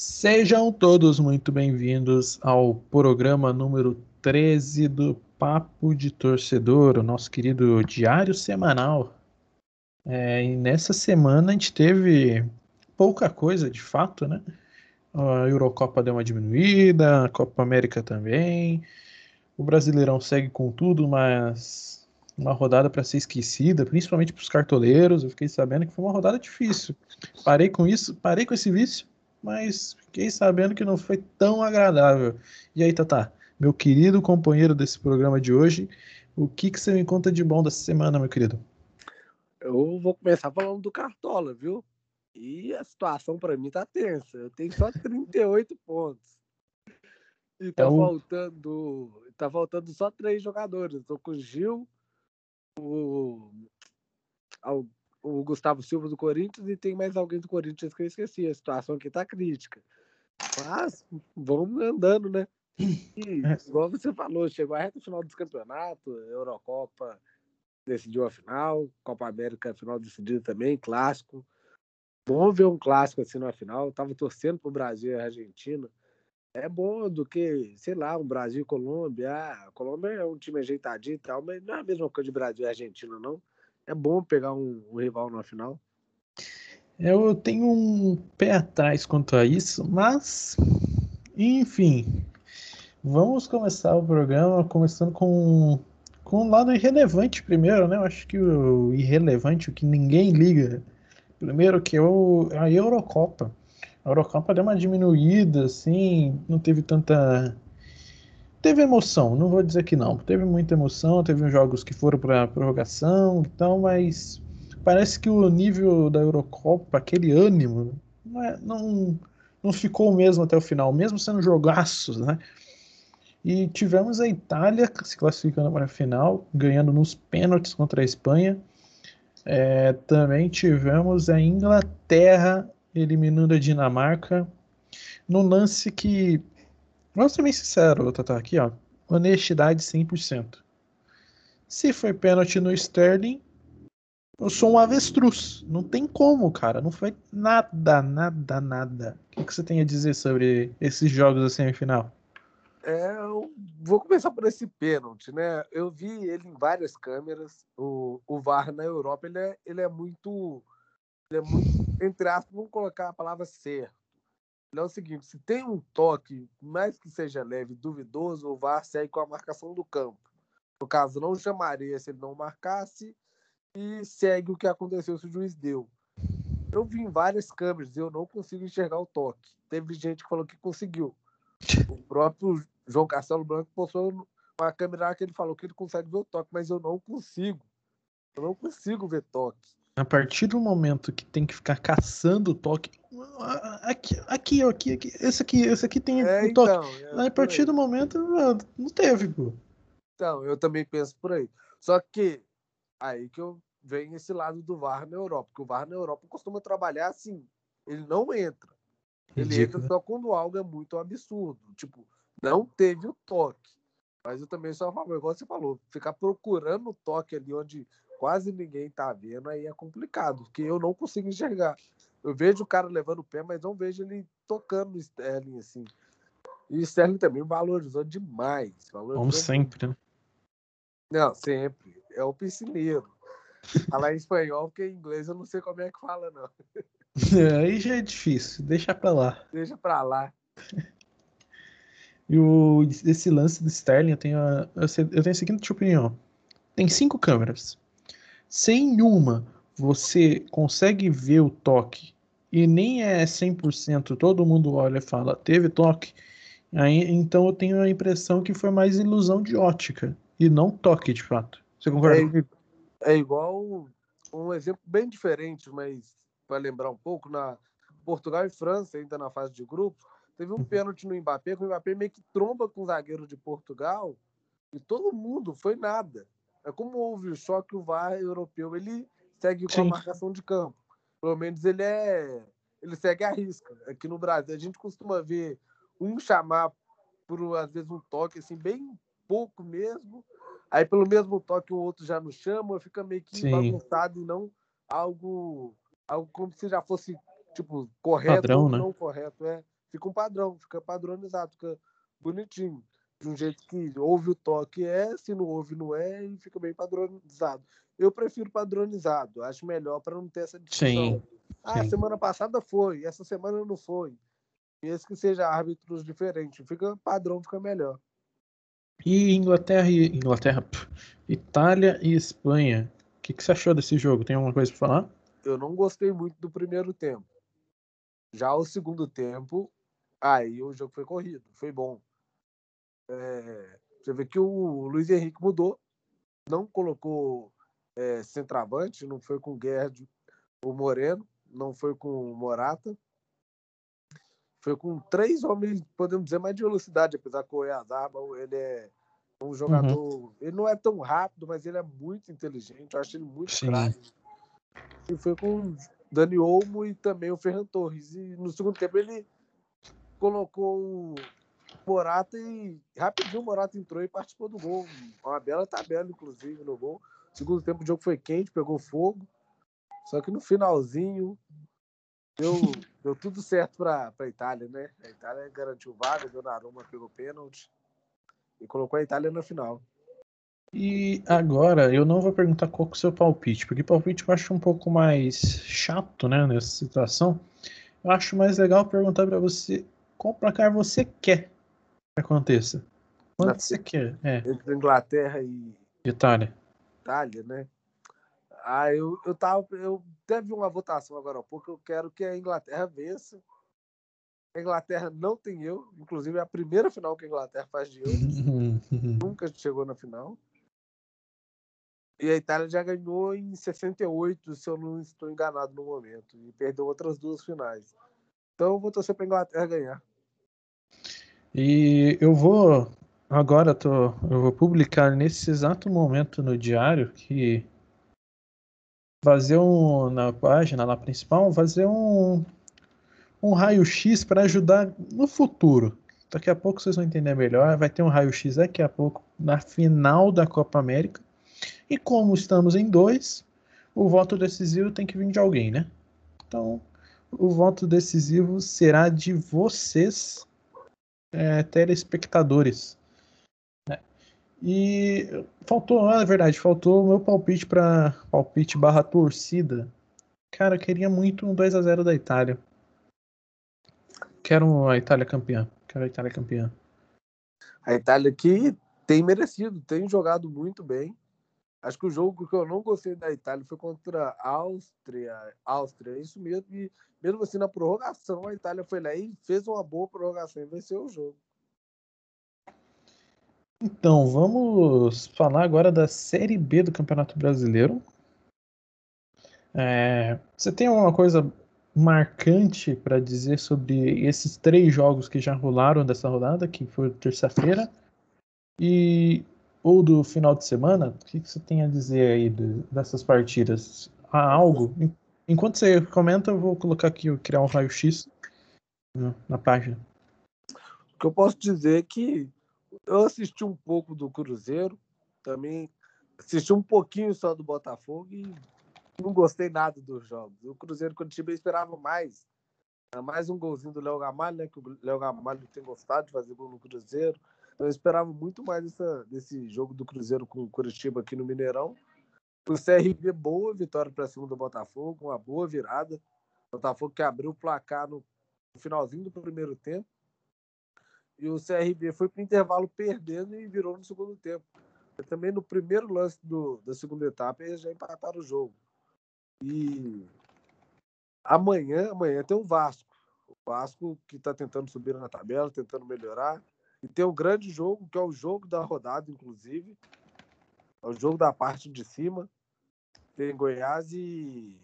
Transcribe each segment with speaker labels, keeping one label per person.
Speaker 1: Sejam todos muito bem-vindos ao programa número 13 do Papo de Torcedor, o nosso querido diário semanal. É, e nessa semana a gente teve pouca coisa de fato, né? A Eurocopa deu uma diminuída, a Copa América também. O Brasileirão segue com tudo, mas uma rodada para ser esquecida, principalmente para os cartoleiros. Eu fiquei sabendo que foi uma rodada difícil. Parei com isso, parei com esse vício, mas fiquei sabendo que não foi tão agradável. E aí, Tata, meu querido companheiro desse programa de hoje, o que, que você me conta de bom dessa semana, meu querido?
Speaker 2: Eu vou começar falando do Cartola, viu? E a situação para mim tá tensa. Eu tenho só 38 pontos. E tá é faltando. Tá faltando só três jogadores. Eu tô com o Gil, o, o Gustavo Silva do Corinthians e tem mais alguém do Corinthians que eu esqueci. A situação aqui tá crítica. Mas vamos andando, né? E, é. igual você falou, chegou a reta final dos campeonatos, Eurocopa decidiu a final, Copa América final decidida também, clássico. Bom ver um clássico assim na final. Eu tava torcendo pro Brasil e Argentina. É bom do que, sei lá, um Brasil e Colômbia. Ah, a Colômbia é um time ajeitadinho e tal, mas não é a mesma coisa de Brasil e Argentina, não. É bom pegar um, um rival na final.
Speaker 1: Eu tenho um pé atrás quanto a isso, mas enfim, vamos começar o programa começando com com um lado irrelevante primeiro, né? Eu acho que o irrelevante, o que ninguém liga, primeiro que é o, a Eurocopa. A Eurocopa deu uma diminuída, assim, não teve tanta. Teve emoção, não vou dizer que não. Teve muita emoção, teve jogos que foram para prorrogação, então, mas parece que o nível da Eurocopa, aquele ânimo, não, é, não, não ficou o mesmo até o final, mesmo sendo jogaços, né? E tivemos a Itália se classificando para a final, ganhando nos pênaltis contra a Espanha. É, também tivemos a Inglaterra eliminando a Dinamarca num lance que, vamos ser bem sincero, Tata, aqui ó, honestidade 100%. Se foi pênalti no Sterling, eu sou um avestruz. Não tem como, cara. Não foi nada, nada, nada. O que, que você tem a dizer sobre esses jogos da semifinal?
Speaker 2: É, eu vou começar por esse pênalti, né? Eu vi ele em várias câmeras. O, o VAR na Europa ele é, ele é muito, ele é muito, entre aspas, vamos colocar a palavra certo. É o seguinte: se tem um toque, mais que seja leve, duvidoso, o VAR segue com a marcação do campo. No caso, não chamaria se ele não marcasse e segue o que aconteceu se o juiz deu. Eu vi em várias câmeras e eu não consigo enxergar o toque. Teve gente que falou que conseguiu. O próprio João Castelo Branco postou uma câmera que ele falou que ele consegue ver o toque, mas eu não consigo. Eu não consigo ver toque.
Speaker 1: A partir do momento que tem que ficar caçando o toque. Aqui, aqui, aqui, aqui esse aqui, esse aqui tem é, o toque. Então, é, a partir do momento, não teve, pô.
Speaker 2: Então, eu também penso por aí. Só que aí que eu venho esse lado do VAR na Europa, porque o VAR na Europa costuma trabalhar assim, ele não entra. Ele Ridículo. entra só quando algo é muito absurdo. Tipo, não teve o toque. Mas eu também sou a favor, igual você falou, ficar procurando o toque ali onde quase ninguém tá vendo, aí é complicado, porque eu não consigo enxergar. Eu vejo o cara levando o pé, mas não vejo ele tocando o Sterling assim. E o Sterling também valorizou demais. Valorizou
Speaker 1: Como sempre, né?
Speaker 2: Não, sempre. É o piscineiro. Falar em espanhol, porque em inglês eu não sei como é que fala, não.
Speaker 1: Aí já é difícil, deixa pra lá.
Speaker 2: Deixa pra lá.
Speaker 1: E o, esse lance do Sterling, eu tenho, a, eu tenho a seguinte opinião. Tem cinco câmeras. Sem uma você consegue ver o toque e nem é 100%, todo mundo olha e fala, teve toque. Aí, então eu tenho a impressão que foi mais ilusão de ótica e não toque de fato. Você concorda?
Speaker 2: É, é igual um exemplo bem diferente, mas para lembrar um pouco, na Portugal e França, ainda na fase de grupos, Teve um uhum. pênalti no Mbappé, que o Mbappé meio que tromba com o zagueiro de Portugal e todo mundo foi nada. É como houve o choque, o VAR europeu, ele segue com Sim. a marcação de campo. Pelo menos ele é. Ele segue a risca. Aqui no Brasil, a gente costuma ver um chamar por, às vezes, um toque, assim, bem pouco mesmo. Aí, pelo mesmo toque, o outro já não chama, fica meio que Sim. bagunçado e não algo, algo como se já fosse, tipo, correto Padrão, ou né? não correto. É. fica um padrão, fica padronizado, fica bonitinho. De um jeito que houve o toque é, se não houve não é, e fica bem padronizado. Eu prefiro padronizado, acho melhor para não ter essa discussão. Sim, ah, sim. semana passada foi, essa semana não foi. Mesmo que seja árbitros diferentes, fica padrão, fica melhor.
Speaker 1: E Inglaterra e Inglaterra, Itália e Espanha. O que, que você achou desse jogo? Tem alguma coisa para falar?
Speaker 2: Eu não gostei muito do primeiro tempo. Já o segundo tempo, aí o jogo foi corrido, foi bom. É, você vê que o Luiz Henrique mudou, não colocou é, centroavante, não foi com o Guerra o Moreno, não foi com o Morata. Foi com três homens, podemos dizer, mais de velocidade, apesar que o Oyarzabal, ele é um jogador. Uhum. Ele não é tão rápido, mas ele é muito inteligente. Eu acho ele muito craque. E foi com Dani Olmo e também o Ferran Torres. E no segundo tempo ele colocou Morata e rapidinho o Morata entrou e participou do gol. Uma bela tabela, inclusive, no gol. Segundo tempo o jogo foi quente, pegou fogo. Só que no finalzinho deu, deu tudo certo para a Itália, né? A Itália garantiu vaga, o Donnarumma pegou pênalti e colocou a Itália na final.
Speaker 1: E agora eu não vou perguntar qual é o seu palpite, porque palpite eu acho um pouco mais chato, né, nessa situação. Eu acho mais legal perguntar para você qual placar você quer aconteça. Quanto você quer? É.
Speaker 2: Entre Inglaterra e
Speaker 1: Itália.
Speaker 2: Itália, né? Ah, eu, eu tava. Eu teve uma votação agora há pouco. Eu quero que a Inglaterra vença. A Inglaterra não tem eu. Inclusive, é a primeira final que a Inglaterra faz de eu. Nunca chegou na final. E a Itália já ganhou em 68, se eu não estou enganado no momento. E perdeu outras duas finais. Então eu vou torcer para a Inglaterra ganhar.
Speaker 1: E eu vou. Agora tô, eu vou publicar nesse exato momento no diário que fazer um na página lá principal, fazer um um raio-x para ajudar no futuro. Daqui a pouco vocês vão entender melhor. Vai ter um raio-x daqui a pouco na final da Copa América. E como estamos em dois, o voto decisivo tem que vir de alguém, né? Então, o voto decisivo será de vocês, é, telespectadores. Né? E faltou, é verdade, faltou o meu palpite para palpite barra torcida. Cara, eu queria muito um 2 a 0 da Itália. Quero a Itália campeã. Quero a Itália campeã.
Speaker 2: A Itália que tem merecido, tem jogado muito bem. Acho que o jogo que eu não gostei da Itália foi contra a Áustria. Áustria, é isso mesmo. E mesmo assim, na prorrogação, a Itália foi lá e fez uma boa prorrogação e venceu o jogo.
Speaker 1: Então, vamos falar agora da Série B do Campeonato Brasileiro. É, você tem alguma coisa marcante para dizer sobre esses três jogos que já rolaram dessa rodada, que foi terça-feira? E ou do final de semana, o que, você tem a dizer aí de, dessas partidas? Há algo? Enquanto você comenta, eu vou colocar aqui, criar um raio-x na, na página.
Speaker 2: O que eu posso dizer é que eu assisti um pouco do Cruzeiro, também assisti um pouquinho só do Botafogo e não gostei nada dos jogos. O Cruzeiro, quando time, esperava mais. Mais um golzinho do Léo Gamalho, né? Que o Léo Gamalho tem gostado de fazer gol no Cruzeiro. Eu esperava muito mais essa, desse jogo do Cruzeiro com o Curitiba aqui no Mineirão. O CRB, boa vitória para cima do Botafogo, uma boa virada. O Botafogo que abriu o placar no, finalzinho do primeiro tempo. E o CRB foi para o intervalo perdendo e virou no segundo tempo. E também no primeiro lance do, da segunda etapa, eles já empataram o jogo. E amanhã, amanhã tem o Vasco. O Vasco que está tentando subir na tabela, tentando melhorar. E tem um grande jogo, que é o jogo da rodada, inclusive. É o jogo da parte de cima. Tem Goiás e.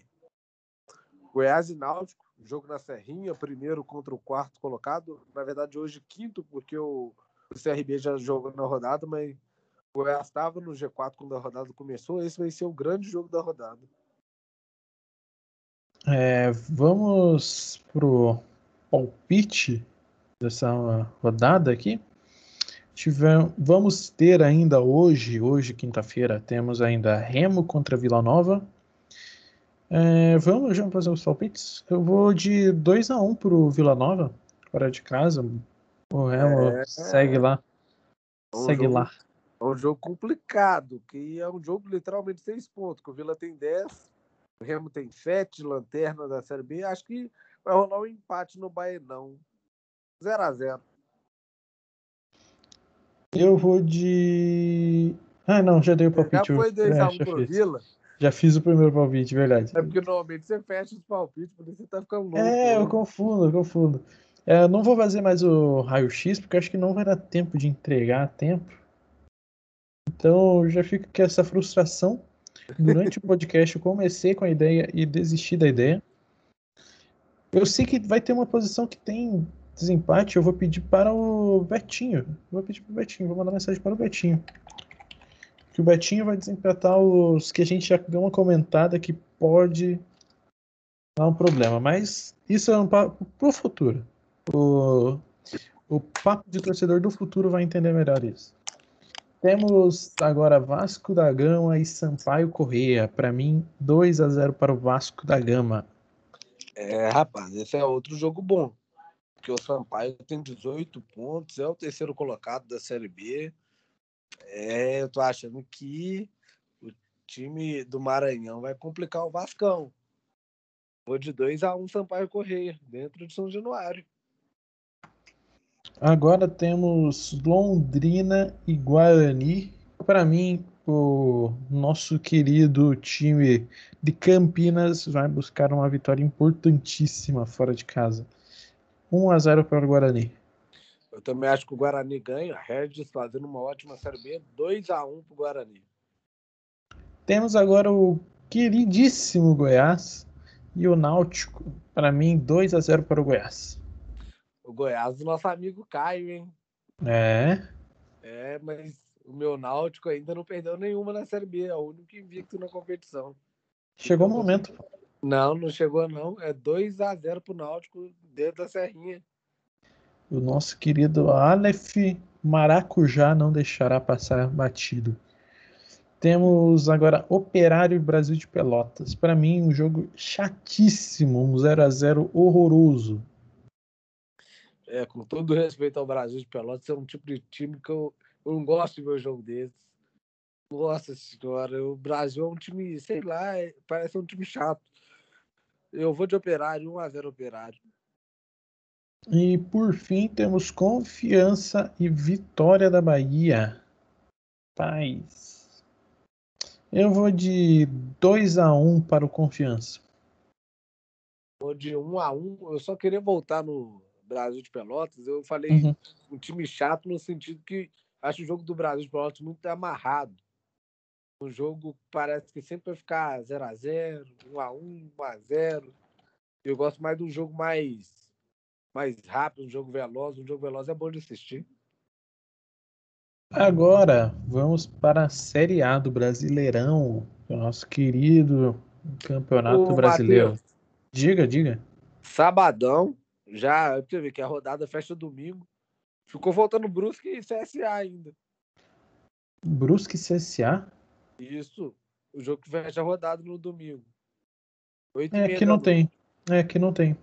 Speaker 2: Goiás e Náutico. Jogo na Serrinha, primeiro contra o quarto colocado. Na verdade, hoje quinto, porque o, o CRB já jogou na rodada, mas o Goiás estava no G4 quando a rodada começou. Esse vai ser o grande jogo da rodada.
Speaker 1: É, vamos pro palpite dessa rodada aqui. Tivemos, vamos ter ainda hoje, hoje quinta-feira, temos ainda Remo contra Vila Nova. É, vamos já fazer os palpites? Eu vou de 2 a 1 um pro Vila Nova. fora de casa. O Remo é, segue lá.
Speaker 2: É um
Speaker 1: segue
Speaker 2: jogo,
Speaker 1: lá.
Speaker 2: É um jogo complicado, que é um jogo literalmente seis pontos, que o Vila tem 10, o Remo tem 7, lanterna da Série B. Acho que vai rolar um empate no Baenão. 0 a 0
Speaker 1: Eu vou de. Ah, não, já dei o palpite.
Speaker 2: Já foi 2x1 é, pro fiz. Vila?
Speaker 1: Já fiz o primeiro palpite, verdade.
Speaker 2: É porque normalmente você fecha os palpites, por isso você tá ficando louco.
Speaker 1: É, eu confundo, eu confundo. É, não vou fazer mais o raio-x, porque acho que não vai dar tempo de entregar a tempo. Então já fica com essa frustração. Durante o podcast eu comecei com a ideia e desisti da ideia. Eu sei que vai ter uma posição que tem desempate, eu vou pedir para o Betinho. Vou pedir para o Betinho, vou mandar mensagem para o Betinho. Que o Betinho vai desempatar os que a gente já deu uma comentada que pode dar um problema. Mas isso é um papo pro futuro. O, o papo de torcedor do futuro vai entender melhor isso. Temos agora Vasco da Gama e Sampaio Correia. Para mim, 2 a 0 para o Vasco da Gama.
Speaker 2: É, rapaz, esse é outro jogo bom. Porque o Sampaio tem 18 pontos, é o terceiro colocado da Série B. É, eu tô achando que o time do Maranhão vai complicar o Vascão. Vou de 2 a 1 um Sampaio Correia, dentro de São Januário.
Speaker 1: Agora temos Londrina e Guarani. Para mim, o nosso querido time de Campinas vai buscar uma vitória importantíssima fora de casa. 1 a 0 para o Guarani.
Speaker 2: Eu também acho que o Guarani ganha. Regis fazendo uma ótima Série B. 2 a 1 para o Guarani.
Speaker 1: Temos agora o queridíssimo Goiás e o Náutico. Para mim, 2 a 0 para o Goiás.
Speaker 2: O Goiás do nosso amigo Caio, hein?
Speaker 1: É.
Speaker 2: É, mas o meu Náutico ainda não perdeu nenhuma na Série B. É o único invicto na competição.
Speaker 1: Chegou o momento.
Speaker 2: Não, não chegou não. É 2 a 0 pro Náutico dentro da Serrinha.
Speaker 1: O nosso querido Aleph Maracujá não deixará passar batido. Temos agora Operário Brasil de Pelotas. Para mim, um jogo chatíssimo, um 0 a 0 horroroso.
Speaker 2: É, com todo respeito ao Brasil de Pelotas, é um tipo de time que eu, eu não gosto de ver um jogo desses. Nossa senhora, o Brasil é um time, sei lá, é, parece um time chato. Eu vou de Operário, 1x0 Operário.
Speaker 1: E por fim temos Confiança e Vitória da Bahia. Paz. Eu vou de 2 a 1 para o Confiança.
Speaker 2: Vou de 1 a 1. Eu só queria voltar no Brasil de Pelotas. Eu falei uhum. um time chato no sentido que acho o jogo do Brasil de Pelotas muito amarrado. Um jogo parece que sempre vai ficar 0 a 0, 1 a 1, 1 a 0. Eu gosto mais de um jogo mais mais rápido, um jogo veloz. Um jogo veloz é bom de assistir.
Speaker 1: Agora, vamos para a Série A do Brasileirão, o nosso querido Campeonato Ô, Brasileiro. Mateus, diga, diga.
Speaker 2: Sabadão, já, você vê que a rodada fecha domingo. Ficou faltando Brusque e CSA ainda.
Speaker 1: Brusque e CSA?
Speaker 2: Isso. O jogo que fecha a rodada no domingo.
Speaker 1: É, que não tem. É, que não tem.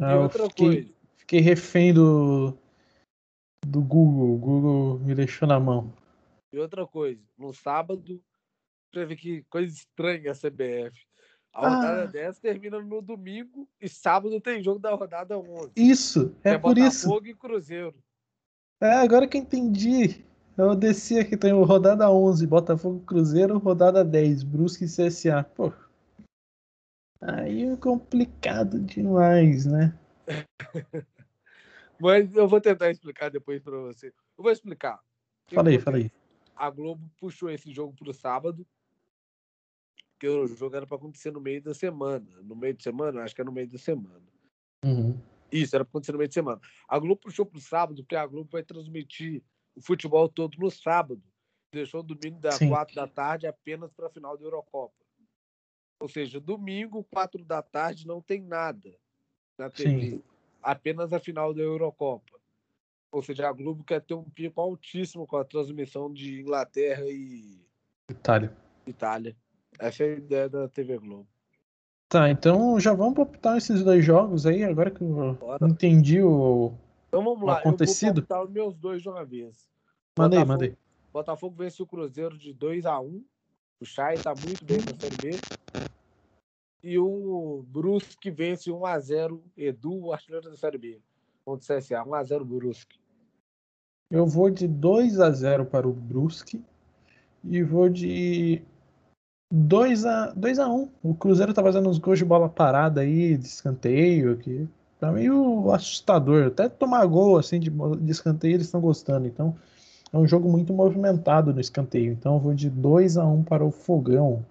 Speaker 2: Ah, e outra
Speaker 1: fiquei,
Speaker 2: coisa.
Speaker 1: Fiquei refém do, do Google. O Google me deixou na mão.
Speaker 2: E outra coisa, no sábado, ver que coisa estranha a CBF. A rodada ah. 10 termina no domingo e sábado tem jogo da rodada 11.
Speaker 1: Isso, é, é por
Speaker 2: Botafogo
Speaker 1: isso.
Speaker 2: Botafogo e Cruzeiro.
Speaker 1: É, agora que eu entendi. Eu desci aqui, tem rodada 11, Botafogo Cruzeiro, rodada 10, Brusque e CSA. Pô, Aí é complicado demais, né?
Speaker 2: Mas eu vou tentar explicar depois para você. Eu vou explicar.
Speaker 1: Falei, falei.
Speaker 2: A Globo puxou esse jogo para o sábado, que o jogo era para acontecer no meio da semana. No meio de semana? Acho que é no meio da semana.
Speaker 1: Uhum.
Speaker 2: Isso, era para acontecer no meio de semana. A Globo puxou para o sábado, porque a Globo vai transmitir o futebol todo no sábado. Deixou o domingo das quatro da tarde apenas para a final da Eurocopa. Ou seja, domingo, quatro da tarde, não tem nada na TV. Sim. Apenas a final da Eurocopa. Ou seja, a Globo quer ter um pico altíssimo com a transmissão de Inglaterra e
Speaker 1: Itália.
Speaker 2: Itália. Essa é a ideia da TV Globo.
Speaker 1: Tá, então já vamos optar esses dois jogos aí, agora que eu Bora. entendi o,
Speaker 2: então vamos lá,
Speaker 1: acontecido.
Speaker 2: eu vou os meus dois de uma vez.
Speaker 1: Mandei, Botafogo, mandei.
Speaker 2: Botafogo vence o Cruzeiro de 2 a 1 O Chay tá muito bem na Série B. E o Brusque vence 1 a 0 Edu, o artilheiro da Série B. Contra o CSA, 1 a 0 Brusque.
Speaker 1: Eu vou de 2 a 0 para o Brusque e vou de 2 a 2 a 1. O Cruzeiro tá fazendo uns gols de bola parada aí, de escanteio aqui. Tá meio assustador. Até tomar gol assim de, de escanteio eles estão gostando. Então é um jogo muito movimentado no escanteio. Então eu vou de 2 a 1 para o Fogão.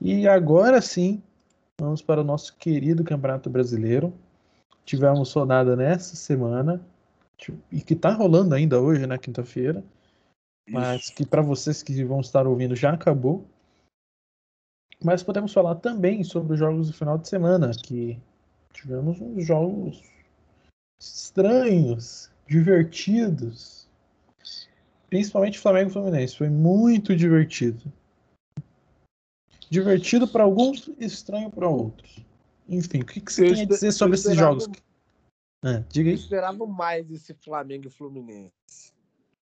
Speaker 1: E agora sim, vamos para o nosso querido Campeonato Brasileiro. Tivemos rodada nessa semana e que tá rolando ainda hoje, na né, quinta-feira. Mas que para vocês que vão estar ouvindo já acabou. Mas podemos falar também sobre os jogos do final de semana, que tivemos uns jogos estranhos, divertidos. Principalmente Flamengo e Fluminense. Foi muito divertido. Divertido para alguns, estranho para outros. Enfim, o que, que você eu tem a dizer sobre esses jogos?
Speaker 2: Ah, diga aí. Eu esperava mais esse Flamengo e Fluminense.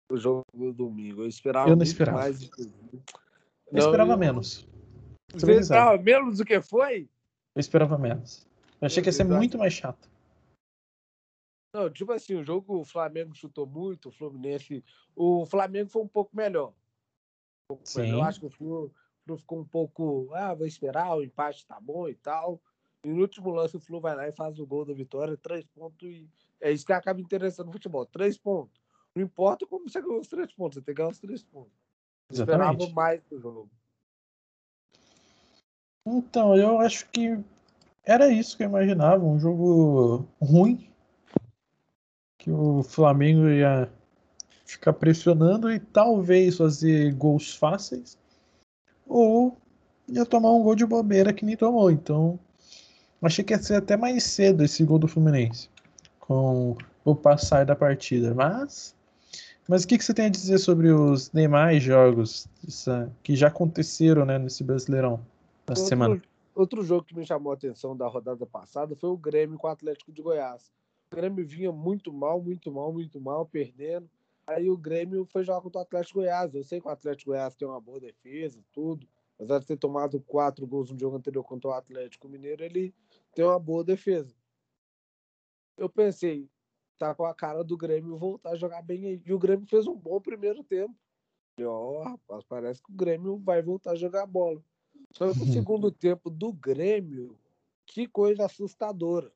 Speaker 2: O jogo do domingo. Eu esperava,
Speaker 1: eu não esperava. mais. Eu esperava eu... menos.
Speaker 2: Você esperava menos do que foi?
Speaker 1: Eu esperava menos. Eu achei que ia ser muito mais chato.
Speaker 2: Não, tipo assim, o jogo o Flamengo chutou muito, o Fluminense. O Flamengo foi um pouco melhor. Um pouco
Speaker 1: Sim.
Speaker 2: Melhor. Eu acho que o Flu, Flu ficou um pouco. Ah, vou esperar, o empate tá bom e tal. E no último lance, o Flu vai lá e faz o gol da vitória, três pontos. E é isso que acaba interessando no futebol. Três pontos. Não importa como você ganhou os três pontos, você tem que ganhar os três pontos. Exatamente. Esperava mais do jogo.
Speaker 1: Então, eu acho que era isso que eu imaginava, um jogo ruim, que o Flamengo ia ficar pressionando e talvez fazer gols fáceis, ou ia tomar um gol de bobeira que nem tomou. Então, achei que ia ser até mais cedo esse gol do Fluminense, com o passar da partida. Mas, mas o que, que você tem a dizer sobre os demais jogos que já aconteceram né, nesse Brasileirão? outro, semana.
Speaker 2: Outro jogo que me chamou a atenção da rodada passada foi o Grêmio com o Atlético de Goiás. O Grêmio vinha muito mal, muito mal, muito mal, perdendo. Aí o Grêmio foi jogar contra o Atlético Goiás. Eu sei que o Atlético Goiás tem uma boa defesa, tudo. Apesar de ter tomado quatro gols no jogo anterior contra o Atlético Mineiro, ele tem uma boa defesa. Eu pensei, tá com a cara do Grêmio voltar a jogar bem aí. E o Grêmio fez um bom primeiro tempo. E, ó, rapaz, parece que o Grêmio vai voltar a jogar bola. Só que o segundo tempo do Grêmio, que coisa assustadora.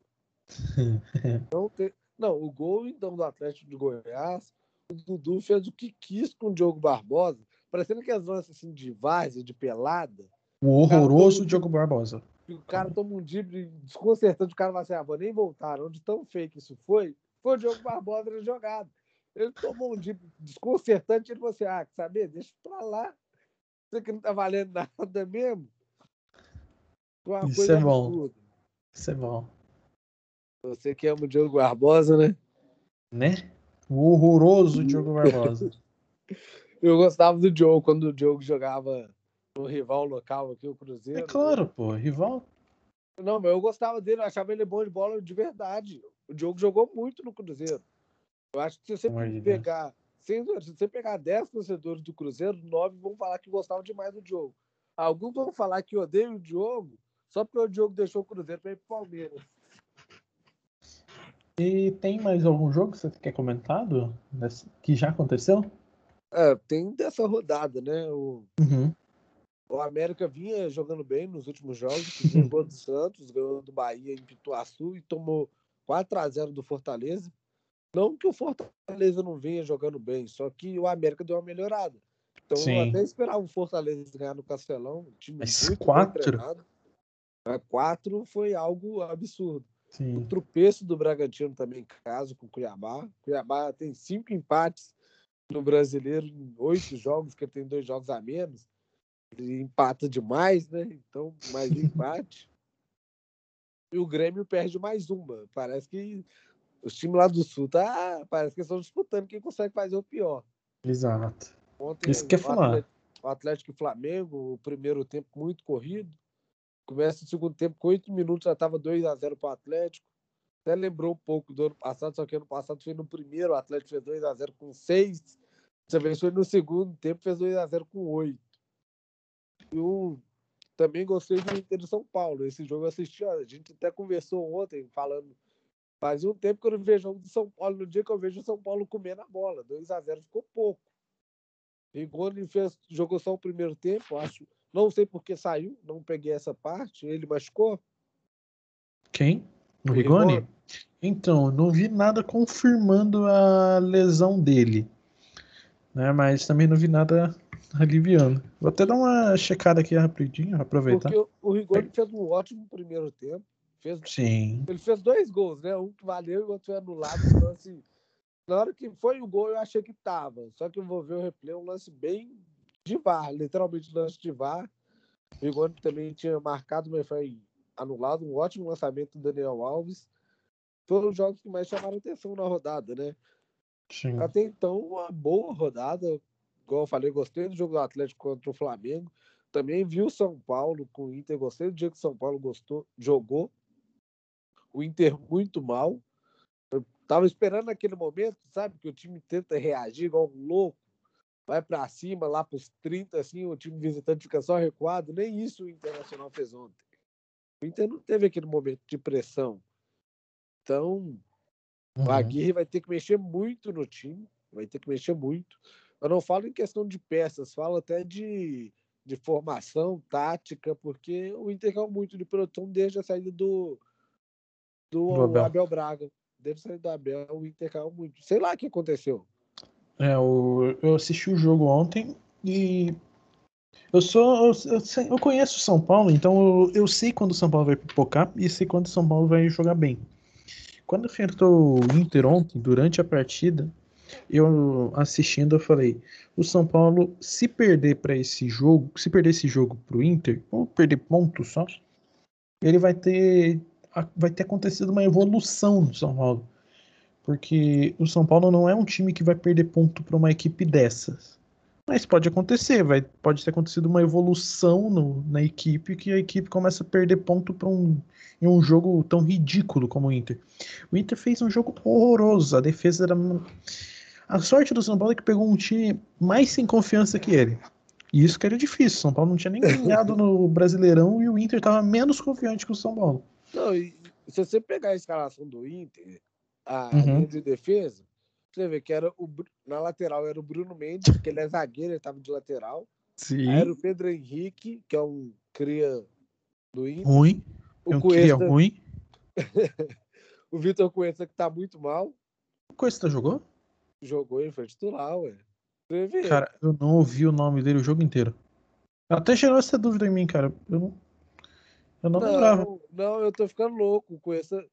Speaker 2: Não, tem... não, o gol então do Atlético de Goiás, o Dudu fez o que quis com o Diogo Barbosa, parecendo que as lances assim, de várzea, de pelada.
Speaker 1: O horroroso o Diogo Barbosa.
Speaker 2: o cara toma um drible desconcertante, o cara vai assim, ah, vou nem voltar. Onde tão fake isso foi, foi o Diogo Barbosa na jogada. Ele tomou um drible desconcertante e ele falou assim, ah, saber? Deixa pra lá. Você que não tá valendo nada mesmo.
Speaker 1: Uma Isso é bom. Absurda. Isso é bom.
Speaker 2: Você que ama o Diogo Barbosa, né?
Speaker 1: Né? O horroroso Diogo Barbosa.
Speaker 2: Eu gostava do Diogo quando o Diogo jogava no rival local aqui, o Cruzeiro.
Speaker 1: É claro, pô, rival.
Speaker 2: Não, mas eu gostava dele, eu achava ele bom de bola de verdade. O Diogo jogou muito no Cruzeiro. Eu acho que se você pegar se você pegar 10 torcedores do Cruzeiro, 9 vão falar que gostavam demais do Diogo. Alguns vão falar que odeiam o Diogo só porque o Diogo deixou o Cruzeiro para ir pro Palmeiras.
Speaker 1: E tem mais algum jogo que você quer comentado? Que já aconteceu?
Speaker 2: É, tem dessa rodada, né?
Speaker 1: O, uhum.
Speaker 2: o América vinha jogando bem nos últimos jogos, ganhou do Santos, ganhou do Bahia em Pituaçu e tomou 4 a 0 do Fortaleza. Não que o Fortaleza não venha jogando bem, só que o América deu uma melhorada. Então Sim. eu até esperava o Fortaleza ganhar no Castelão, um time
Speaker 1: Mas muito quatro.
Speaker 2: Bem quatro foi algo absurdo.
Speaker 1: Sim.
Speaker 2: O tropeço do Bragantino também em casa com o Cuiabá. Cuiabá tem cinco empates no brasileiro em oito jogos, que tem dois jogos a menos. Ele empata demais, né? Então, mais um empate. e o Grêmio perde mais uma. Parece que os times lá do Sul, tá, parece que estão disputando quem consegue fazer o pior.
Speaker 1: Exato. Ontem, Isso que é falar.
Speaker 2: O Atlético e Flamengo, o primeiro tempo muito corrido. Começa o segundo tempo, com oito minutos já estava 2 a 0 para o Atlético. Até lembrou um pouco do ano passado, só que ano passado foi no primeiro, o Atlético fez 2 a 0 com 6. Dessa vez foi no segundo tempo, fez 2 a 0 com 8. Eu também gostei do Inter de São Paulo. Esse jogo eu assisti, a gente até conversou ontem, falando. Faz um tempo que eu não vejo de São Paulo. No dia que eu vejo o São Paulo comendo a bola. 2 a 0 ficou pouco. Rigoni fez, jogou só o primeiro tempo, acho. Não sei por que saiu, não peguei essa parte. Ele machucou?
Speaker 1: Quem? O? Rigoni? Então, não vi nada confirmando a lesão dele. Né? Mas também não vi nada aliviando. Vou até dar uma checada aqui rapidinho, aproveitar.
Speaker 2: Porque o Rigoni fez um ótimo primeiro tempo. Fez,
Speaker 1: Sim.
Speaker 2: Ele fez dois gols, né? Um que valeu e o outro foi anulado. Então, assim, na hora que foi o gol, eu achei que tava. Só que eu vou ver o replay, um lance bem de VAR, literalmente lance de VAR. O Rigoni também tinha marcado, mas foi anulado. Um ótimo lançamento do Daniel Alves. Foram os jogos que mais chamaram atenção na rodada, né?
Speaker 1: Sim.
Speaker 2: Até então, uma boa rodada. Igual eu falei, gostei do jogo do Atlético contra o Flamengo. Também vi o São Paulo com o Inter. Gostei do dia que o São Paulo gostou, jogou. O Inter muito mal. Tava esperando aquele momento, sabe? Que o time tenta reagir igual um louco, vai para cima, lá pros 30, assim, o time visitante fica só recuado. Nem isso o Internacional fez ontem. O Inter não teve aquele momento de pressão. Então, uhum. o Aguirre vai ter que mexer muito no time, vai ter que mexer muito. Eu não falo em questão de peças, falo até de, de formação, tática, porque o Inter caiu muito de produção desde a saída do, do, do Abel. Abel Braga deve sair do Abel, o Inter caiu muito. Sei lá o que aconteceu.
Speaker 1: É, eu, eu assisti o jogo ontem e eu sou. Eu, eu conheço São Paulo, então eu, eu, sei quando o São Paulo vai pipocar e sei quando o São Paulo vai jogar bem. Quando enfrentou o Inter ontem, durante a partida, eu assistindo, eu falei: o São Paulo, se perder para esse jogo, se perder esse jogo pro Inter, ou perder pontos só, ele vai ter vai ter acontecido uma evolução no São Paulo. Porque o São Paulo não é um time que vai perder ponto para uma equipe dessas. Mas pode acontecer, vai, pode ter acontecido uma evolução no, na equipe que a equipe começa a perder ponto para um, em um jogo tão ridículo como o Inter. O Inter fez um jogo horroroso, a defesa era. A sorte do São Paulo é que pegou um time mais sem confiança que ele. E isso que era difícil. São Paulo não tinha nem ganhado no Brasileirão e o Inter estava menos confiante que o São Paulo.
Speaker 2: Não, se você pegar a escalação do Inter, a uhum. linha de defesa, você vê que era o, na lateral era o Bruno Mendes, que ele é zagueiro, ele estava de lateral.
Speaker 1: Sim.
Speaker 2: Aí era o Pedro Henrique, que é um cria do Inter.
Speaker 1: Ruim. O é um Cuesta... ruim.
Speaker 2: o Vitor Cuesta, que tá muito mal.
Speaker 1: O Cuesta jogou?
Speaker 2: Jogou, ele foi titular, ué.
Speaker 1: Cara, eu não ouvi o nome dele o jogo inteiro. Até gerou essa dúvida em mim, cara. Eu não, eu não, não lembrava.
Speaker 2: Não, eu tô ficando louco com essa.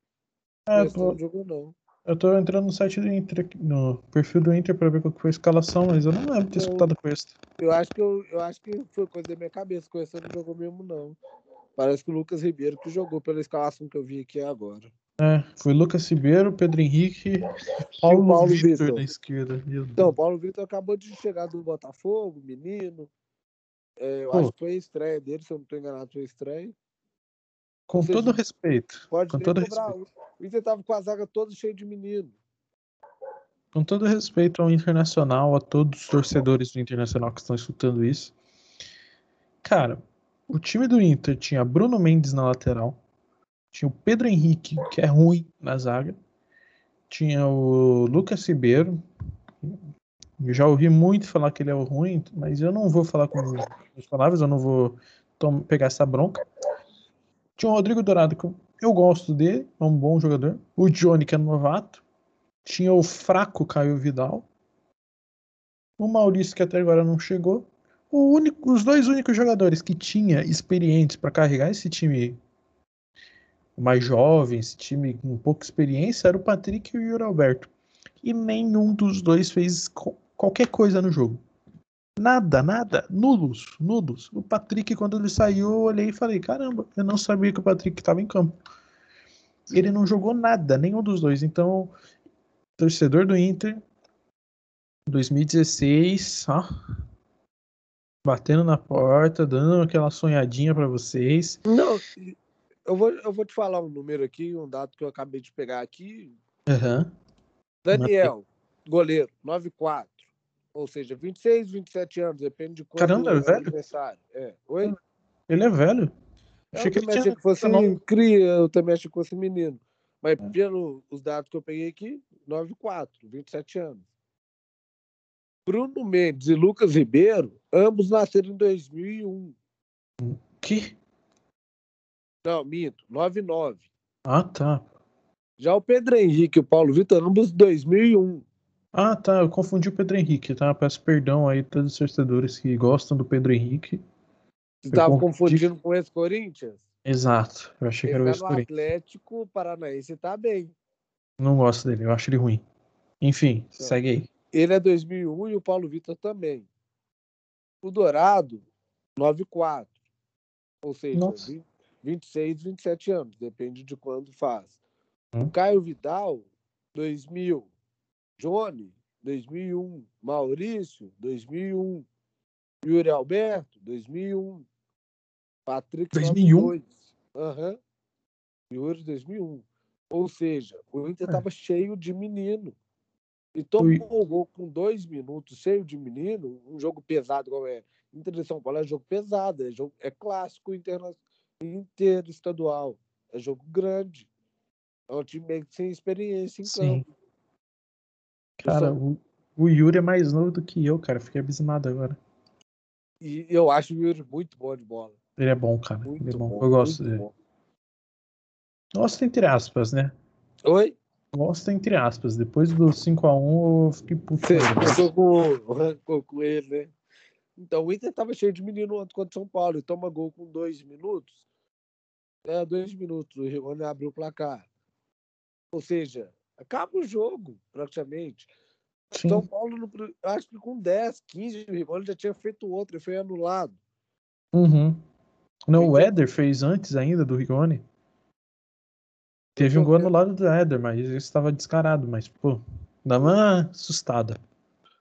Speaker 2: É, tô... jogo, não.
Speaker 1: Eu tô entrando no site do Inter, no perfil do Inter pra ver qual foi a escalação, mas eu não lembro de ter escutado com esse.
Speaker 2: Eu acho que eu, eu acho que foi coisa da minha cabeça, esse não jogou mesmo, não. Parece que o Lucas Ribeiro que jogou pela escalação que eu vi aqui agora.
Speaker 1: É, foi Lucas Ribeiro, Pedro Henrique, Paulo, Paulo Vitor na esquerda.
Speaker 2: Então, Paulo Vitor acabou de chegar do Botafogo, menino. É, eu Pô. acho que foi a estreia dele, se eu não tô enganado, foi a estreia.
Speaker 1: Com seja, todo respeito. Pode com todo respeito.
Speaker 2: O Inter tava com a zaga toda cheia de menino.
Speaker 1: Com todo respeito ao Internacional, a todos os torcedores do Internacional que estão escutando isso. Cara, o time do Inter tinha Bruno Mendes na lateral, tinha o Pedro Henrique, que é ruim na zaga, tinha o Lucas Ribeiro. Eu já ouvi muito falar que ele é ruim, mas eu não vou falar com as palavras, eu não vou pegar essa bronca. Tinha o Rodrigo Dourado, que eu gosto dele, é um bom jogador. O Johnny, que é novato. Tinha o fraco Caio Vidal. O Maurício, que até agora não chegou. Único, os dois únicos jogadores que tinha experientes para carregar esse time mais jovem, esse time com pouca experiência, era o Patrick e o Yuri Alberto. E nenhum dos dois fez qualquer coisa no jogo. Nada, nada. Nulos, nulos. O Patrick, quando ele saiu, eu olhei e falei: caramba, eu não sabia que o Patrick estava em campo. Ele não jogou nada, nenhum dos dois. Então, torcedor do Inter, 2016, ó. Batendo na porta, dando aquela sonhadinha para vocês.
Speaker 2: Não, eu vou, eu vou te falar um número aqui, um dado que eu acabei de pegar aqui.
Speaker 1: Uhum.
Speaker 2: Daniel, goleiro, 9'4". Ou seja, 26, 27 anos, depende de quando
Speaker 1: Caramba, é velho?
Speaker 2: aniversário. É. Oi?
Speaker 1: Ele é velho.
Speaker 2: Eu
Speaker 1: Achei que ele
Speaker 2: também
Speaker 1: tinha
Speaker 2: achei que fosse
Speaker 1: 19.
Speaker 2: cria, eu também achei que fosse menino. Mas
Speaker 1: É.
Speaker 2: pelos os dados que eu peguei aqui, 9'4", 27 anos. Bruno Mendes e Lucas Ribeiro, ambos nasceram em 2001.
Speaker 1: Que?
Speaker 2: Não, minto, 99.
Speaker 1: Ah, tá.
Speaker 2: Já o Pedro Henrique e o Paulo Vitor, ambos 2001.
Speaker 1: Ah, tá. Eu confundi o Pedro Henrique, tá? Peço perdão aí a todos os torcedores que gostam do Pedro Henrique.
Speaker 2: Você estava
Speaker 1: confundi.
Speaker 2: confundindo com esse Corinthians?
Speaker 1: Exato. Eu achei que era o
Speaker 2: Ele no
Speaker 1: ex-Corinthians.
Speaker 2: Atlético Paranaense, tá bem.
Speaker 1: Não gosto dele, eu acho ele ruim. Enfim,
Speaker 2: Tá.
Speaker 1: segue aí.
Speaker 2: Ele é 2001 e o Paulo Vitor também. O Dourado, 9'4". Ou seja,
Speaker 1: Nossa.
Speaker 2: 20 26, 27 anos, depende de quando faz.
Speaker 1: Hum.
Speaker 2: O Caio Vidal, 2000. Johnny, 2001. Maurício, 2001. Yuri Alberto, 2001. Patrick,
Speaker 1: 2001?
Speaker 2: 92. Aham. Yuri, 2001. Ou seja, o Inter
Speaker 1: É.
Speaker 2: estava cheio de menino. E tomou o gol com dois minutos, cheio de menino, um jogo pesado, como é. Inter de São Paulo é jogo pesado, é, jogo, é clássico interna, interestadual, é jogo grande. É um time meio que sem experiência em
Speaker 1: Sim.
Speaker 2: campo.
Speaker 1: Cara, o, o Yuri é mais novo do que eu, cara. Fiquei abismado agora.
Speaker 2: E eu acho o Yuri muito bom de bola.
Speaker 1: Ele é bom, cara.
Speaker 2: Muito
Speaker 1: ele é bom.
Speaker 2: bom.
Speaker 1: Eu gosto dele.
Speaker 2: bom.
Speaker 1: Gosto entre aspas, né?
Speaker 2: Oi?
Speaker 1: Gosto entre aspas. Depois do 5x1 eu fiquei puto.
Speaker 2: Você
Speaker 1: com ele.
Speaker 2: ficou com rancor com ele, né? Então, o Inter estava cheio de menino ontem contra o São Paulo e toma gol com dois minutos. É, dois minutos. O Rigoni abriu o placar. Ou seja, acaba o jogo, praticamente.
Speaker 1: Sim.
Speaker 2: São Paulo, acho que com 10, 15, o Rigoni já tinha feito outro e foi anulado.
Speaker 1: Uhum. Não, o
Speaker 2: Então-
Speaker 1: Éder fez antes ainda do Rigoni. Teve
Speaker 2: tô
Speaker 1: um gol
Speaker 2: vendo.
Speaker 1: anulado do Éder, mas ele estava descarado. Mas, pô, dá uma assustada.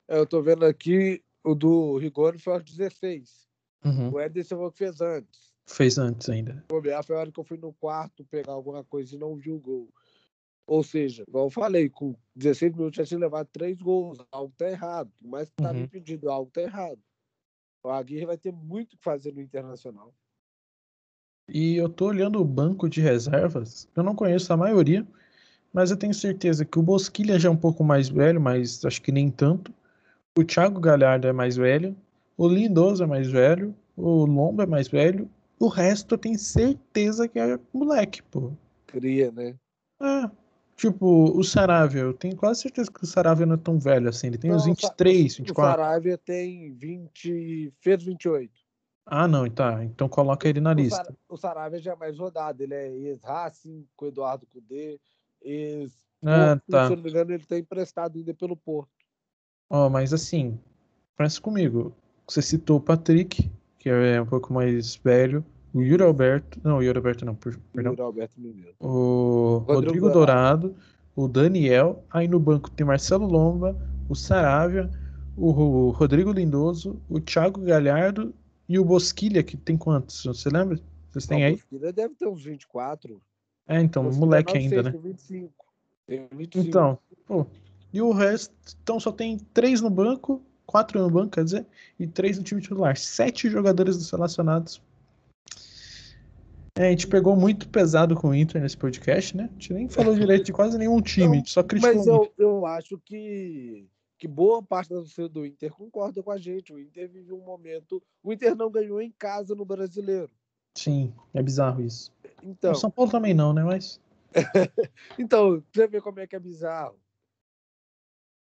Speaker 2: É, Eu tô vendo aqui, o do Rigoni foi aos 16.
Speaker 1: Uhum.
Speaker 2: O Ederson foi o que fez antes.
Speaker 1: Fez antes ainda.
Speaker 2: Foi a hora que eu fui no quarto pegar alguma coisa e não vi o gol. Ou seja, igual eu falei, com 16 minutos já tinha levado três gols. Algo tá errado. Que estava
Speaker 1: Uhum.
Speaker 2: impedido, algo tá errado. O Aguirre vai ter muito o que fazer no Internacional.
Speaker 1: E eu tô olhando o banco de reservas. Eu não conheço a maioria, mas eu tenho certeza que o Bosquilha já é um pouco mais velho, mas acho que nem tanto. O Thiago Galhardo é mais velho. O Lindoso é mais velho. O Lomba é mais velho. O resto eu tenho certeza que é moleque, pô.
Speaker 2: Cria, né?
Speaker 1: É. Tipo, o Saravia, eu tenho quase certeza que o Saravia não é tão velho assim. Ele tem uns
Speaker 2: Não, o Sa-
Speaker 1: 23,
Speaker 2: O
Speaker 1: 24.
Speaker 2: Saravia tem 20. fez 28.
Speaker 1: Ah, não, tá. Então coloca ele na
Speaker 2: O,
Speaker 1: lista.
Speaker 2: Sara- o Saravia já é mais rodado. Ele é ex-Racing, com o Eduardo Cudê, ex.
Speaker 1: Ah, tá.
Speaker 2: Se eu não me engano, ele está emprestado ainda pelo Porto.
Speaker 1: Ó, mas assim, pensa comigo. Você citou o Patrick, que é um pouco mais velho. O Yuri Alberto. Não, o Yuri Alberto não, por- perdão.
Speaker 2: Yuri Alberto Mineiro.
Speaker 1: O
Speaker 2: Rodrigo
Speaker 1: Rodrigo Dourado, o Daniel. Aí no banco tem Marcelo Lomba, o Saravia, o Ro- Rodrigo Lindoso, o Thiago Galhardo e o Bosquilha, que tem quantos? Você lembra? Vocês têm
Speaker 2: Ah, o
Speaker 1: aí?
Speaker 2: Bosquilha deve ter uns 24.
Speaker 1: É, então,
Speaker 2: Bosquilha
Speaker 1: moleque
Speaker 2: não
Speaker 1: ainda,
Speaker 2: sei,
Speaker 1: né?
Speaker 2: Tem 25. Tem 25.
Speaker 1: Então, pô. E o resto, então só tem três no banco, quatro no banco, quer dizer, e três no time titular. Sete jogadores dos relacionados. É, a gente pegou muito pesado com o Inter nesse podcast, né? A gente nem falou direito de quase nenhum time, a gente só criticou
Speaker 2: Mas eu, eu acho que, que boa parte da torcida do Inter concorda com a gente. O Inter vive um momento. O Inter não ganhou em casa no brasileiro.
Speaker 1: Sim, é bizarro isso.
Speaker 2: Então,
Speaker 1: O São Paulo também não, né? Mas.
Speaker 2: então pra você ver como é que é bizarro.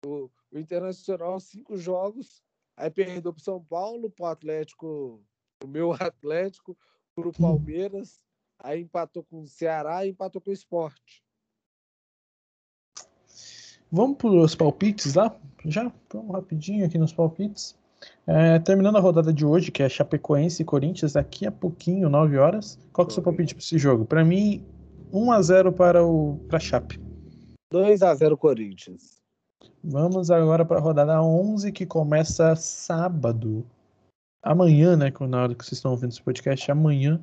Speaker 2: O, o Internacional, cinco jogos, aí perdeu pro São Paulo, pro Atlético, o meu Atlético, pro Palmeiras, aí empatou com o Ceará e empatou com o Sport.
Speaker 1: Vamos para os palpites lá? Já? Vamos rapidinho aqui nos palpites. É, terminando a rodada de hoje, que é Chapecoense e Corinthians, daqui a pouquinho, 9 horas. Qual que é o seu palpite para esse jogo? Para mim, 1x0 para o para a Chape.
Speaker 2: 2 a 0 Corinthians.
Speaker 1: Vamos agora para a rodada 11, que começa sábado. Amanhã, né? Na hora que vocês estão ouvindo esse podcast, amanhã.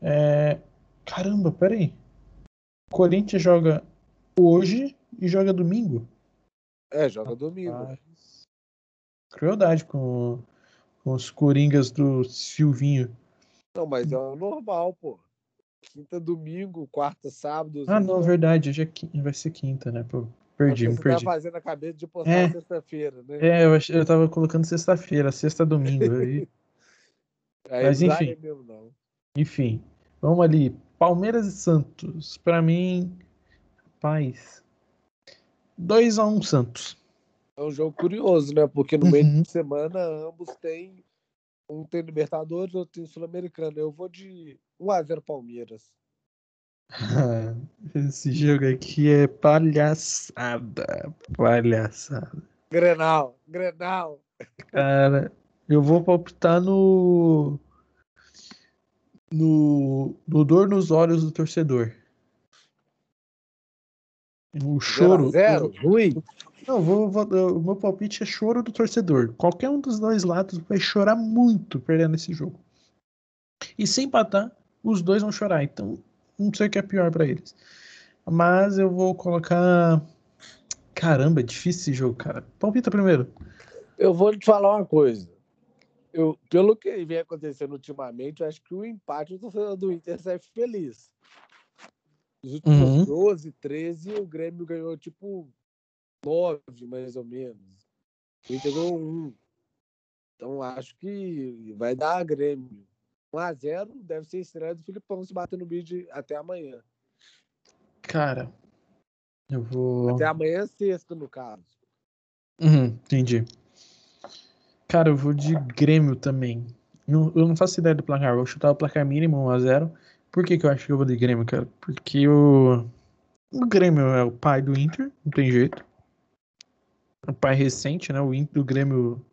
Speaker 1: É... Caramba, peraí. Corinthians joga hoje e joga domingo.
Speaker 2: É, joga domingo. Ah,
Speaker 1: crueldade com, com os Coringas do Silvinho.
Speaker 2: Não, mas é normal, pô. Quinta, domingo, quarta, sábado.
Speaker 1: Ah, não, verdade. Hoje é, vai ser quinta, né? Pô, perdi, me perdi. Você
Speaker 2: tá fazendo a cabeça de postar é, sexta-feira, né?
Speaker 1: É, eu, eu tava colocando sexta-feira, sexta, domingo. aí... mas enfim. Mesmo, enfim, vamos ali. Palmeiras e Santos. Pra mim, paz. 2x1 um Santos.
Speaker 2: É um jogo curioso, né? Porque no uhum. meio de semana ambos têm. Um tem Libertadores, outro tem Sul-Americano. Eu vou de 1x0 Palmeiras.
Speaker 1: Esse jogo aqui é palhaçada. Palhaçada.
Speaker 2: Grenal, Grenal.
Speaker 1: Cara, eu vou palpitar no. No, no dor nos olhos do torcedor. O choro.
Speaker 2: Zero, zero. ruim.
Speaker 1: Não, vou, vou, o meu palpite é choro do torcedor. Qualquer um dos dois lados vai chorar muito perdendo esse jogo. E sem empatar, os dois vão chorar. Então, não sei o que é pior para eles. Mas eu vou colocar. Caramba, é difícil esse jogo, cara. Palpita primeiro.
Speaker 2: Eu vou te falar uma coisa. Eu, pelo que vem acontecendo ultimamente, eu acho que o empate do, do Inter sai feliz. Os últimos uhum. 12, 13, o Grêmio ganhou tipo 9, mais ou menos. O Inter ganhou 1. Então acho que vai dar a Grêmio. 1x0 deve ser estreia do Filipão se bater no bid até amanhã.
Speaker 1: Cara, eu vou.
Speaker 2: Até amanhã, sexta, no caso.
Speaker 1: Uhum, entendi. Cara, eu vou de Grêmio também. Eu, eu não faço ideia do placar. Vou chutar o placar mínimo 1x0. Por que, que eu acho que eu vou de Grêmio, cara? Porque o, o Grêmio é o pai do Inter, não tem jeito. O pai recente, né? O, Inter, o Grêmio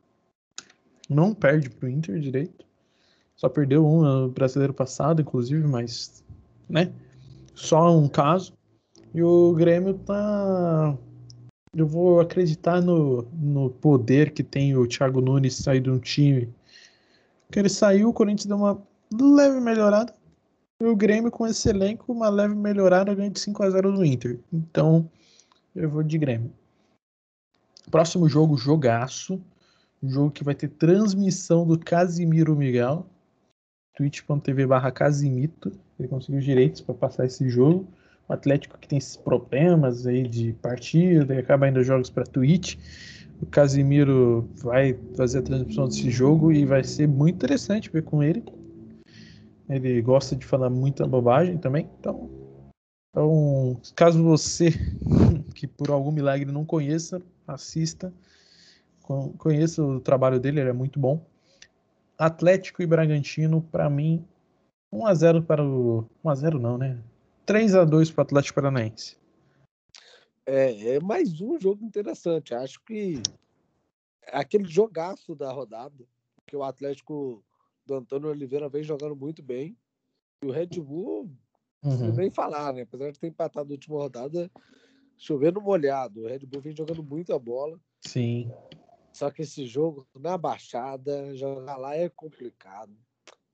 Speaker 1: não perde pro Inter direito. Só perdeu um no brasileiro passado, inclusive, mas, né? Só um caso. E o Grêmio tá. Eu vou acreditar no, no poder que tem o Thiago Nunes sair de um time. Que ele saiu, o Corinthians deu uma leve melhorada. E o Grêmio, com esse elenco, uma leve melhorada, ganha de 5 a 0 no Inter. Então, eu vou de Grêmio. Próximo jogo, jogaço. Um jogo que vai ter transmissão do Casimiro Miguel. twitch.tv barra Casimito. Ele conseguiu os direitos para passar esse jogo. O Atlético que tem esses problemas aí de partida e acaba indo jogos para Twitch. O Casimiro vai fazer a transmissão desse jogo e vai ser muito interessante ver com ele. Ele gosta de falar muita bobagem também. Então, então caso você, que por algum milagre não conheça, assista. Conheça o trabalho dele, ele é muito bom. Atlético e Bragantino, para mim, 1x0 para o. 1x0 não, né? 3x2 para o Atlético Paranaense.
Speaker 2: É, é mais um jogo interessante. Acho que aquele jogaço da rodada, que o Atlético do Antônio Oliveira vem jogando muito bem. E o Red Bull, uhum. nem falar, né? Apesar de ter empatado na última rodada, chovendo molhado. O Red Bull vem jogando muita bola.
Speaker 1: Sim.
Speaker 2: Só que esse jogo, na Baixada, jogar lá é complicado.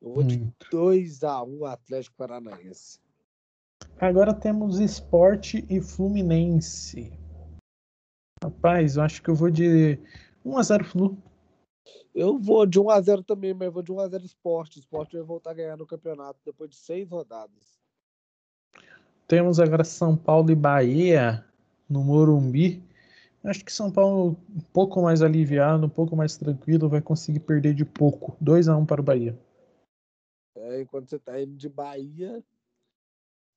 Speaker 2: Eu vou de 2x1 um Atlético Paranaense.
Speaker 1: Agora temos Esporte e Fluminense. Rapaz, eu acho que eu vou de 1x0 Flu.
Speaker 2: Eu vou de 1x0 também, mas eu vou de 1x0 esporte. Esporte vai voltar a ganhar no campeonato depois de seis rodadas.
Speaker 1: Temos agora São Paulo e Bahia no Morumbi. Acho que São Paulo um pouco mais aliviado, um pouco mais tranquilo, vai conseguir perder de pouco. 2x1 para o Bahia.
Speaker 2: É, enquanto você está indo de Bahia,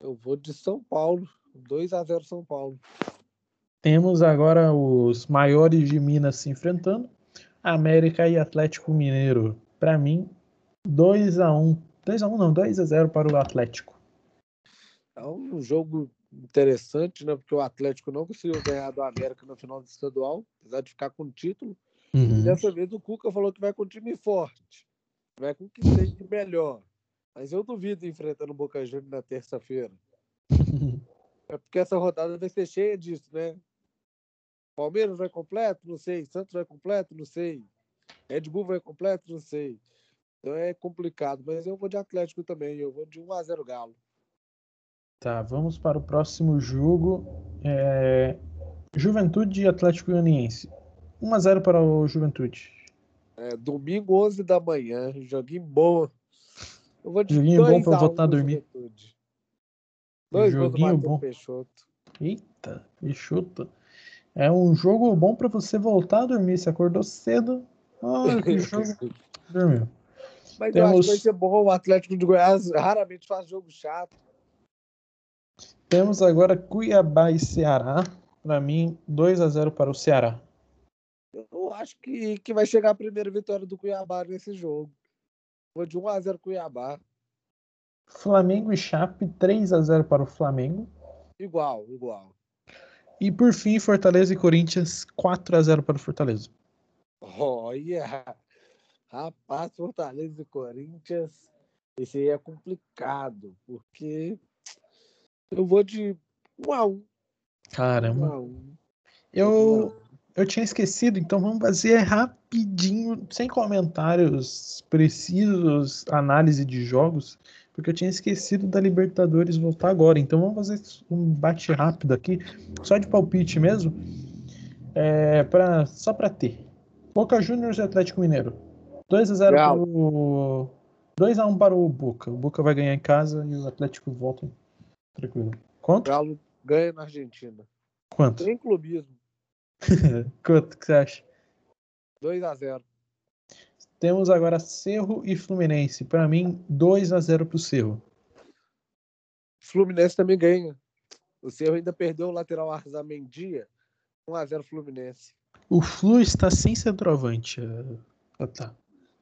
Speaker 2: eu vou de São Paulo. 2x0 São Paulo.
Speaker 1: Temos agora os maiores de Minas se enfrentando. América e Atlético Mineiro. Para mim, 2 a 1 2 a 1 não, 2 a 0 para o Atlético.
Speaker 2: É um jogo interessante, né? Porque o Atlético não conseguiu ganhar do América no final do estadual, apesar de ficar com o título. Uhum. E dessa vez o Cuca falou que vai com um time forte, vai com o que tem de melhor. Mas eu duvido enfrentando o Boca Juniors na terça-feira. é porque essa rodada vai ser cheia disso, né? Palmeiras vai completo? Não sei. Santos vai completo? Não sei. Red Bull vai completo? Não sei. Então é complicado, mas eu vou de Atlético também. Eu vou de 1x0 Galo.
Speaker 1: Tá, vamos para o próximo jogo. É... Juventude e Atlético Goianiense. 1x0 para o Juventude.
Speaker 2: É, domingo 11 da manhã, joguinho bom.
Speaker 1: Eu vou joguinho bom para voltar a dormir.
Speaker 2: Juventude. Dois joguinho bom. Peixoto.
Speaker 1: Eita, Peixoto. É um jogo bom para você voltar a dormir. Você acordou cedo. Que jogo. Dormiu.
Speaker 2: Mas Temos... eu acho que vai ser bom. O Atlético de Goiás raramente faz jogo chato.
Speaker 1: Temos agora Cuiabá e Ceará. Para mim, 2 a 0 para o Ceará.
Speaker 2: Eu acho que, que vai chegar a primeira vitória do Cuiabá nesse jogo. Vou de 1 a 0 Cuiabá.
Speaker 1: Flamengo e Chape, 3 a 0 para o Flamengo.
Speaker 2: Igual, igual.
Speaker 1: E por fim, Fortaleza e Corinthians, 4 a 0 para o Fortaleza.
Speaker 2: Olha! Rapaz, Fortaleza e Corinthians, esse aí é complicado, porque eu vou de 1 a 1.
Speaker 1: Caramba. 1 a 1. Eu, eu tinha esquecido, então vamos fazer rapidinho, sem comentários precisos, análise de jogos, porque eu tinha esquecido da Libertadores voltar agora. Então vamos fazer um bate rápido aqui, só de palpite mesmo, é, pra, só para ter. Boca Juniors e Atlético Mineiro. 2 a 0 para o 2 a 1 para o Boca. O Boca vai ganhar em casa e o Atlético volta tranquilo. Quanto?
Speaker 2: Galo ganha na Argentina.
Speaker 1: Quanto?
Speaker 2: Tem clubismo.
Speaker 1: Quanto que você acha?
Speaker 2: 2 a 0
Speaker 1: Temos agora Cerro e Fluminense. Para mim, 2 a 0 para o Cerro.
Speaker 2: Fluminense também ganha. O Cerro ainda perdeu o lateral Arzamendia. 1 a 0 Fluminense.
Speaker 1: O Flu está sem centroavante. Ah, tá.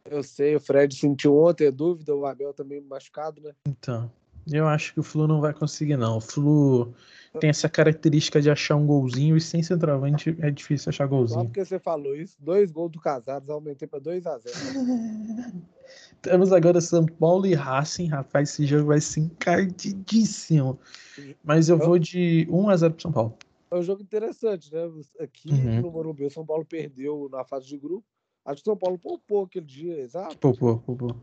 Speaker 2: Eu sei, o Fred sentiu ontem, é dúvida, o Abel também machucado, né?
Speaker 1: Então. Eu acho que o Flu não vai conseguir, não. O Flu tem essa característica de achar um golzinho e sem centroavante é difícil achar golzinho. Só
Speaker 2: porque você falou isso, dois gols do Casares, aumentei para 2 a 0
Speaker 1: Temos agora São Paulo e Racing, rapaz, esse jogo vai ser encardidíssimo. Mas eu vou de 1 a 0 pro São Paulo.
Speaker 2: É um jogo interessante, né? Aqui uhum. no Morumbi, o São Paulo perdeu na fase de grupo. Acho que o São Paulo poupou aquele dia, exato.
Speaker 1: Poupou, poupou.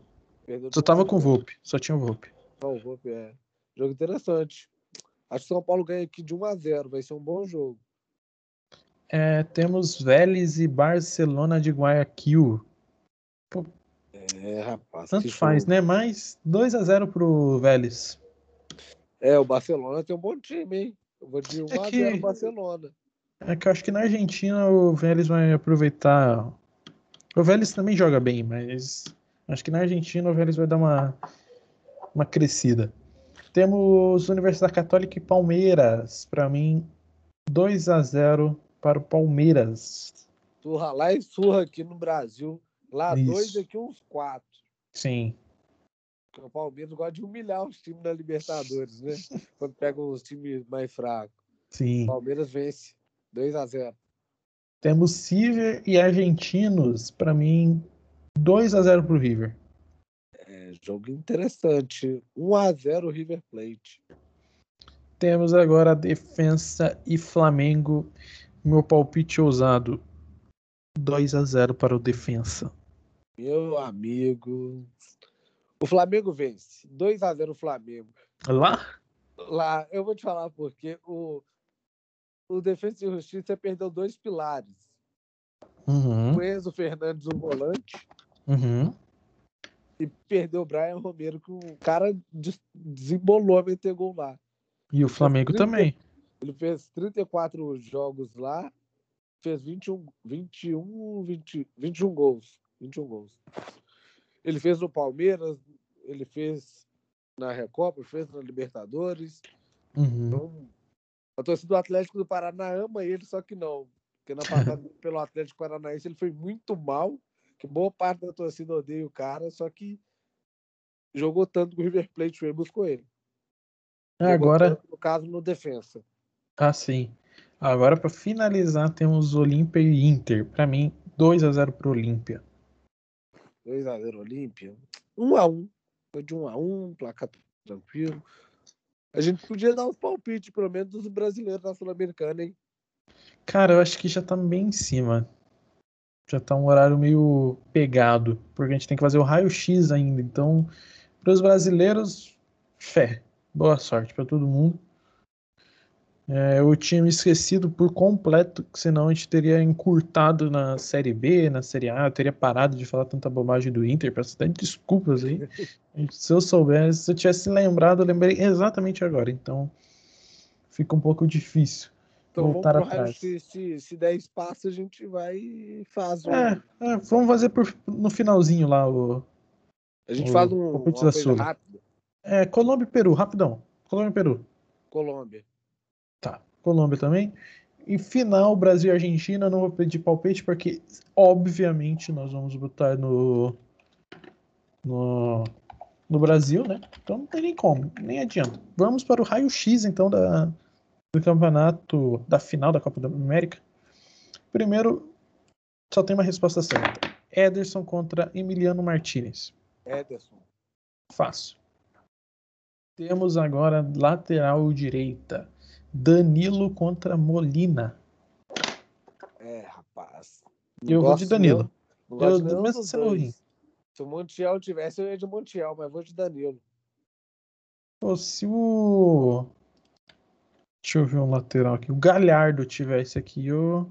Speaker 1: Só tava com o Volpe, só tinha o Volpe.
Speaker 2: Volpe é. Jogo interessante. Acho que o São Paulo ganha aqui de 1 a 0 vai ser um bom jogo.
Speaker 1: É, temos Vélez e Barcelona de Guayaquil.
Speaker 2: Pô, é, rapaz.
Speaker 1: Tanto faz, jogo. né? Mas 2 a 0 pro Vélez.
Speaker 2: É, o Barcelona tem um bom time, hein? Eu vou de 1 é a 0 Barcelona.
Speaker 1: É que eu acho que na Argentina o Vélez vai aproveitar. O Vélez também joga bem, mas acho que na Argentina o Vélez vai dar uma uma crescida. Temos Universidade Católica e Palmeiras. Para mim, 2 a 0 para o Palmeiras.
Speaker 2: Surra lá e surra aqui no Brasil. Lá Isso. dois, aqui uns quatro.
Speaker 1: Sim.
Speaker 2: O Palmeiras gosta de humilhar os times da Libertadores, né? Quando pegam os times mais fracos.
Speaker 1: Sim.
Speaker 2: O Palmeiras vence. 2 a 0
Speaker 1: Temos River e Argentinos. Para mim, 2 a 0 para o River
Speaker 2: jogo interessante. 1 a 0 River Plate.
Speaker 1: Temos agora a defesa e Flamengo. Meu palpite ousado. 2 a 0 para o defensa.
Speaker 2: Meu amigo. O Flamengo vence. 2 a 0 o Flamengo.
Speaker 1: Lá?
Speaker 2: Lá, eu vou te falar porque o o Defesa e Justiça perdeu dois pilares.
Speaker 1: Uhum.
Speaker 2: O Enzo Fernandes, o volante.
Speaker 1: Uhum
Speaker 2: e perdeu o Brian Romero, que o cara desembolou a meter gol lá.
Speaker 1: E o Flamengo 30, também.
Speaker 2: Ele fez 34 jogos lá, fez 21, 21, 20, 21 gols. 21 gols. Ele fez no Palmeiras, ele fez na Recopa, fez na Libertadores.
Speaker 1: Uhum. Então,
Speaker 2: a torcida do Atlético do Paraná ama ele, só que não. Porque na passada pelo Atlético Paranaense ele foi muito mal que boa parte da torcida odeia o cara, só que jogou tanto que o River Plate foi buscou ele.
Speaker 1: É, agora,
Speaker 2: no caso, no defensa.
Speaker 1: Ah, sim. Agora, para finalizar, temos Olímpia e Inter. Para mim, 2 a 0 pro Olímpia.
Speaker 2: 2 a 0 Olímpia. 1 a 1 Foi de 1 a 1 placar tranquilo. A gente podia dar uns palpites, pelo menos, dos brasileiros na Sul-Americana, hein?
Speaker 1: Cara, eu acho que já tá bem em cima. Já tá um horário meio pegado, porque a gente tem que fazer o raio-x ainda. Então, para os brasileiros, fé. Boa sorte para todo mundo. É, eu tinha me esquecido por completo, que senão a gente teria encurtado na Série B, na Série A, eu teria parado de falar tanta bobagem do Inter, peço até desculpas aí. se eu soubesse, se eu tivesse lembrado, eu lembrei exatamente agora, então fica um pouco difícil então, voltar vamos atrás.
Speaker 2: Se, se, se der espaço, a gente vai e faz.
Speaker 1: Um... É, é, vamos fazer por, no finalzinho lá o.
Speaker 2: A gente o, faz um, uma coisa rápida.
Speaker 1: É, Colômbia e Peru, rapidão. Colômbia e Peru.
Speaker 2: Colômbia.
Speaker 1: Tá. Colômbia também. E final, Brasil e Argentina, não vou pedir palpite, porque obviamente nós vamos botar no, no, no Brasil, né? Então não tem nem como, nem adianta. Vamos para o raio-x, então, da, do campeonato, da final da Copa da América. Primeiro, só tem uma resposta certa. Ederson contra Emiliano Martinez.
Speaker 2: Ederson.
Speaker 1: Fácil. Temos agora lateral direita. Danilo contra Molina.
Speaker 2: É, rapaz.
Speaker 1: eu vou de Danilo.
Speaker 2: Não, não eu, mesmo sendo Se o Montiel tivesse, eu ia de Montiel, mas vou de Danilo.
Speaker 1: Pô, se o. Deixa eu ver um lateral aqui. O Galhardo tivesse aqui, eu.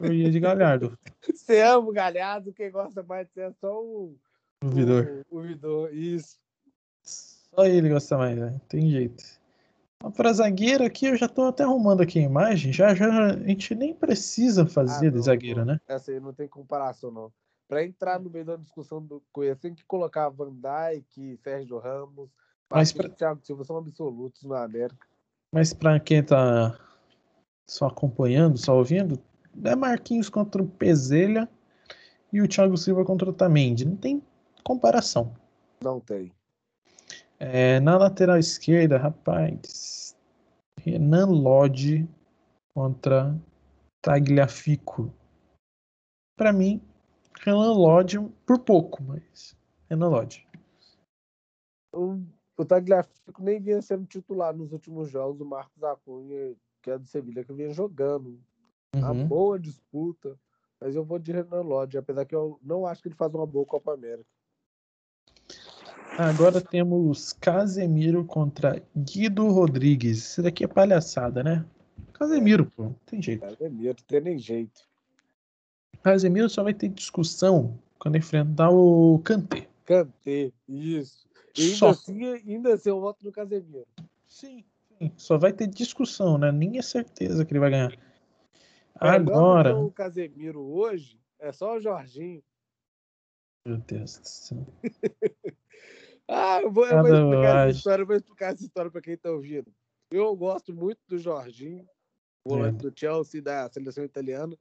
Speaker 1: Eu ia de Galhardo.
Speaker 2: Você ama o Galhardo, quem gosta mais de ser é só o.
Speaker 1: O Vidor.
Speaker 2: O, o Vidor, isso.
Speaker 1: Só ele gosta mais, né? Tem jeito. Para zagueiro aqui, eu já estou até arrumando aqui a imagem. Já, já, a gente nem precisa fazer ah, de zagueiro, né?
Speaker 2: Essa aí não tem comparação, não. Para entrar no meio da discussão do Coelho, tem que colocar Van Dijk, Sérgio Ramos,
Speaker 1: mas pra...
Speaker 2: Thiago Silva são absolutos na América.
Speaker 1: Mas para quem está só acompanhando, só ouvindo, é Marquinhos contra o Pezelha e o Thiago Silva contra o Tamendi. Não tem comparação.
Speaker 2: Não tem.
Speaker 1: É, na lateral esquerda, rapaz, Renan Lodge contra Tagliafico. Para mim, Renan Lodge por pouco, mas Renan Lodge.
Speaker 2: O Tagliafico nem vinha sendo titular nos últimos jogos. O Marcos Acunha, que é do Sevilha, que vinha jogando. Uhum. Uma boa disputa. Mas eu vou de Renan Lodge, apesar que eu não acho que ele faz uma boa Copa América.
Speaker 1: Agora temos Casemiro contra Guido Rodrigues. Isso daqui é palhaçada, né? Casemiro, pô, não tem jeito.
Speaker 2: Casemiro, tem nem jeito.
Speaker 1: Casemiro só vai ter discussão quando enfrentar o Kanté.
Speaker 2: Kanté, isso. Ainda só. assim, ainda assim eu voto no Casemiro.
Speaker 1: Sim, sim, só vai ter discussão, né? Nem é certeza que ele vai ganhar. Agora.
Speaker 2: O Casemiro hoje é só o Jorginho.
Speaker 1: Meu Deus do céu.
Speaker 2: Ah, eu vou, eu vou explicar essa história, vou explicar essa história para quem está ouvindo. Eu gosto muito do Jorginho, volante é. do Chelsea da seleção italiana.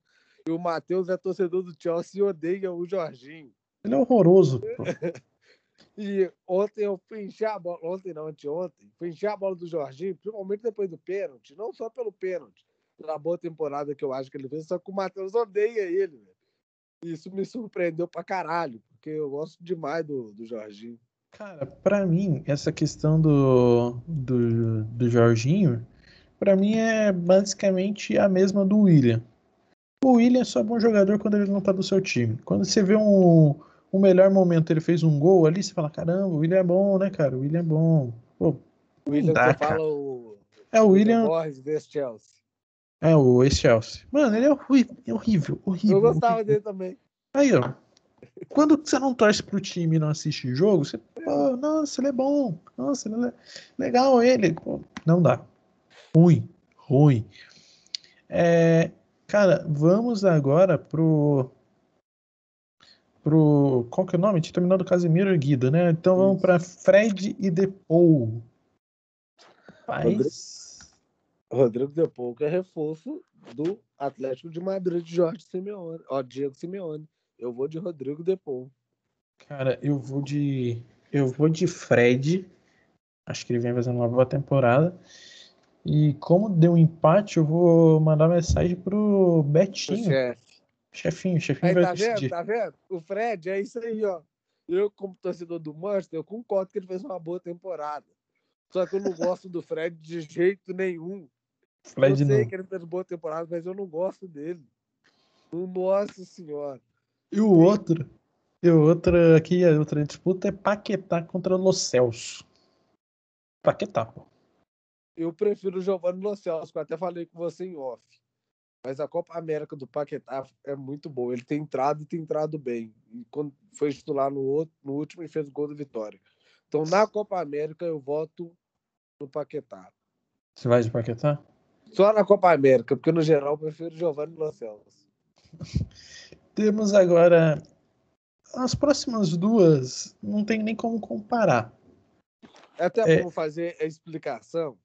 Speaker 2: E o Matheus é torcedor do Chelsea e odeia o Jorginho.
Speaker 1: Ele é horroroso.
Speaker 2: e ontem eu fui encher a bola, ontem não, anteontem, fui encher a bola do Jorginho, principalmente depois do pênalti, não só pelo pênalti, pela boa temporada que eu acho que ele fez, só que o Matheus odeia ele. Isso me surpreendeu pra caralho, porque eu gosto demais do, do Jorginho.
Speaker 1: Cara, para mim, essa questão do, do, do Jorginho, para mim é basicamente a mesma do William. O William é só bom jogador quando ele não tá do seu time. Quando você vê um, um melhor momento, ele fez um gol ali, você fala, caramba, o William é bom, né, cara? O William é bom. Pô,
Speaker 2: o William dá, você fala o...
Speaker 1: É o William...
Speaker 2: Borges desse Chelsea.
Speaker 1: É, o ex-Chelsea. Mano, ele é horrível, é horrível, horrível.
Speaker 2: Eu gostava
Speaker 1: horrível.
Speaker 2: dele também.
Speaker 1: Aí, ó. Quando você não torce pro time e não assiste jogo, você, pô, nossa, ele é bom, nossa, ele é legal ele. Pô, não dá. Ruim, ruim. É, cara, vamos agora pro. Pro. Qual que é o nome? Tinha terminado Casemiro e Guido, né? Então vamos para Fred e Depou.
Speaker 2: Paz. Rodrigo Depou, que é reforço do Atlético de Madrid de Jorge Simeone, ó, Diego Simeone. Eu vou de Rodrigo Depou.
Speaker 1: Cara, eu vou de. Eu vou de Fred. Acho que ele vem fazendo uma boa temporada. E como deu um empate, eu vou mandar mensagem pro Betinho. O chefe. Chefinho, chefinho
Speaker 2: aí, vai tá decidir. vendo, tá vendo? O Fred é isso aí, ó. Eu, como torcedor do Manchester, eu concordo que ele fez uma boa temporada. Só que eu não gosto do Fred de jeito nenhum. Fred eu sei não. que ele fez uma boa temporada, mas eu não gosto dele. Nossa senhora.
Speaker 1: E o outro, e o outro aqui, a outra disputa é Paquetá contra Los Celso. Paquetá, pô.
Speaker 2: Eu prefiro o Giovanni Los Celso, que eu até falei com você em off. Mas a Copa América do Paquetá é muito boa. Ele tem entrado e tem entrado bem. E quando foi titular no, outro, no último, e fez o gol da vitória. Então, na Copa América, eu voto no Paquetá.
Speaker 1: Você vai de Paquetá?
Speaker 2: Só na Copa América, porque no geral eu prefiro Giovanni Los Celso.
Speaker 1: Temos agora as próximas duas, não tem nem como comparar.
Speaker 2: É até é... bom fazer a explicação,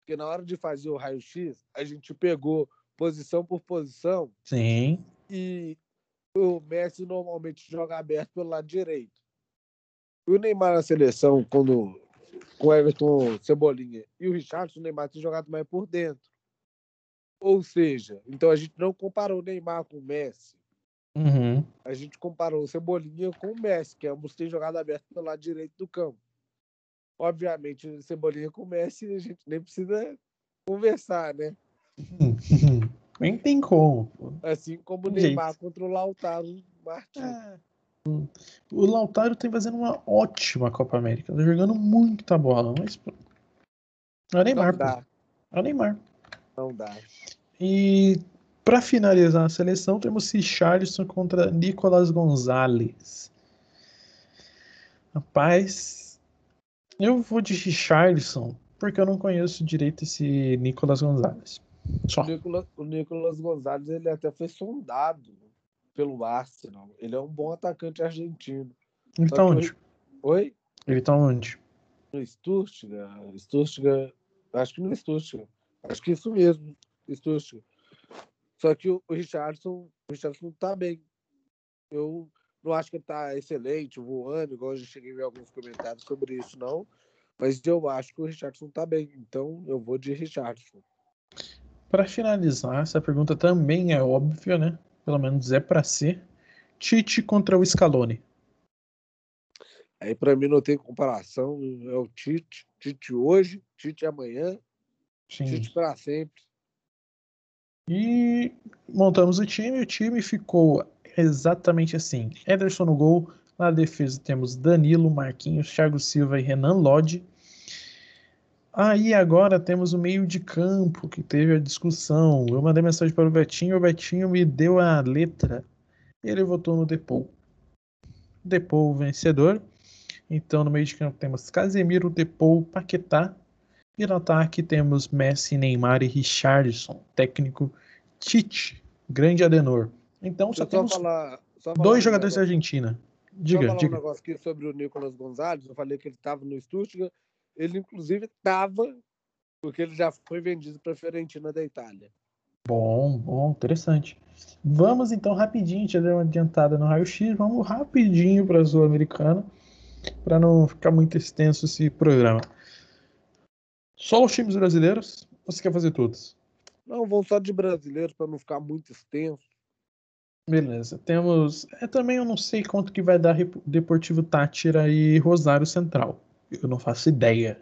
Speaker 2: porque na hora de fazer o raio-x, a gente pegou posição por posição.
Speaker 1: Sim.
Speaker 2: E o Messi normalmente joga aberto pelo lado direito. O Neymar na seleção, quando com o Everton Cebolinha e o Richardson, o Neymar tem jogado mais por dentro. Ou seja, então a gente não comparou o Neymar com o Messi.
Speaker 1: Uhum.
Speaker 2: A gente comparou o Cebolinha com o Messi, que ambos têm jogado aberto pelo lado direito do campo. Obviamente, o Cebolinha com o Messi, a gente nem precisa conversar, né?
Speaker 1: Nem tem como.
Speaker 2: Assim como o Neymar jeito. contra o Lautaro Martins. É.
Speaker 1: O Lautaro tem fazendo uma ótima Copa América. Tá jogando muita bola, mas. É o Neymar. Não dá. É o Neymar.
Speaker 2: Não dá.
Speaker 1: E para finalizar a seleção, temos Richarlison contra Nicolas Gonzalez. Rapaz, eu vou de Richarlison porque eu não conheço direito esse Nicolas Gonzalez. Só.
Speaker 2: O Nicolas, o Nicolas Gonzalez ele até foi sondado pelo Arsenal. Ele é um bom atacante argentino.
Speaker 1: Ele tá onde?
Speaker 2: Oi?
Speaker 1: Ele tá onde?
Speaker 2: No Stuttgart. Stuttgart. Acho que no Stuttgart. Acho que isso mesmo. Stuttgart. Só que o, Richardson, o Richardson tá bem. Eu não acho que ele tá excelente, voando, igual eu cheguei a ver alguns comentários sobre isso, não. Mas eu acho que o Richardson tá bem. Então eu vou de Richardson.
Speaker 1: Para finalizar, essa pergunta também é óbvia, né? Pelo menos é para ser. Tite contra o Scaloni.
Speaker 2: Aí para mim não tem comparação. É o Tite. Tite hoje, Tite amanhã, Sim. Tite para sempre.
Speaker 1: E montamos o time. O time ficou exatamente assim: Ederson no gol. Na defesa temos Danilo, Marquinhos, Thiago Silva e Renan Lodge. Aí agora temos o meio de campo que teve a discussão. Eu mandei mensagem para o Betinho, o Betinho me deu a letra. Ele votou no Depou. Depou vencedor. Então no meio de campo temos Casemiro, Depou, Paquetá. E no ataque temos Messi, Neymar e Richardson. Técnico Tite, grande Adenor. Então só temos falar, só dois jogadores um da Argentina. Diga,
Speaker 2: só falar
Speaker 1: diga.
Speaker 2: um negócio aqui sobre o Nicolas Gonzalez. Eu falei que ele estava no Stuttgart ele, inclusive, estava, porque ele já foi vendido para a Fiorentina da Itália.
Speaker 1: Bom, bom, interessante. Vamos então rapidinho, já deu uma adiantada no raio-x, vamos rapidinho para a Sul-Americana, para não ficar muito extenso esse programa. Só os times brasileiros? Ou você quer fazer todos?
Speaker 2: Não, vão só de brasileiros para não ficar muito extenso.
Speaker 1: Beleza. Temos. É, também eu não sei quanto que vai dar Deportivo Tátira e Rosário Central. Eu não faço ideia.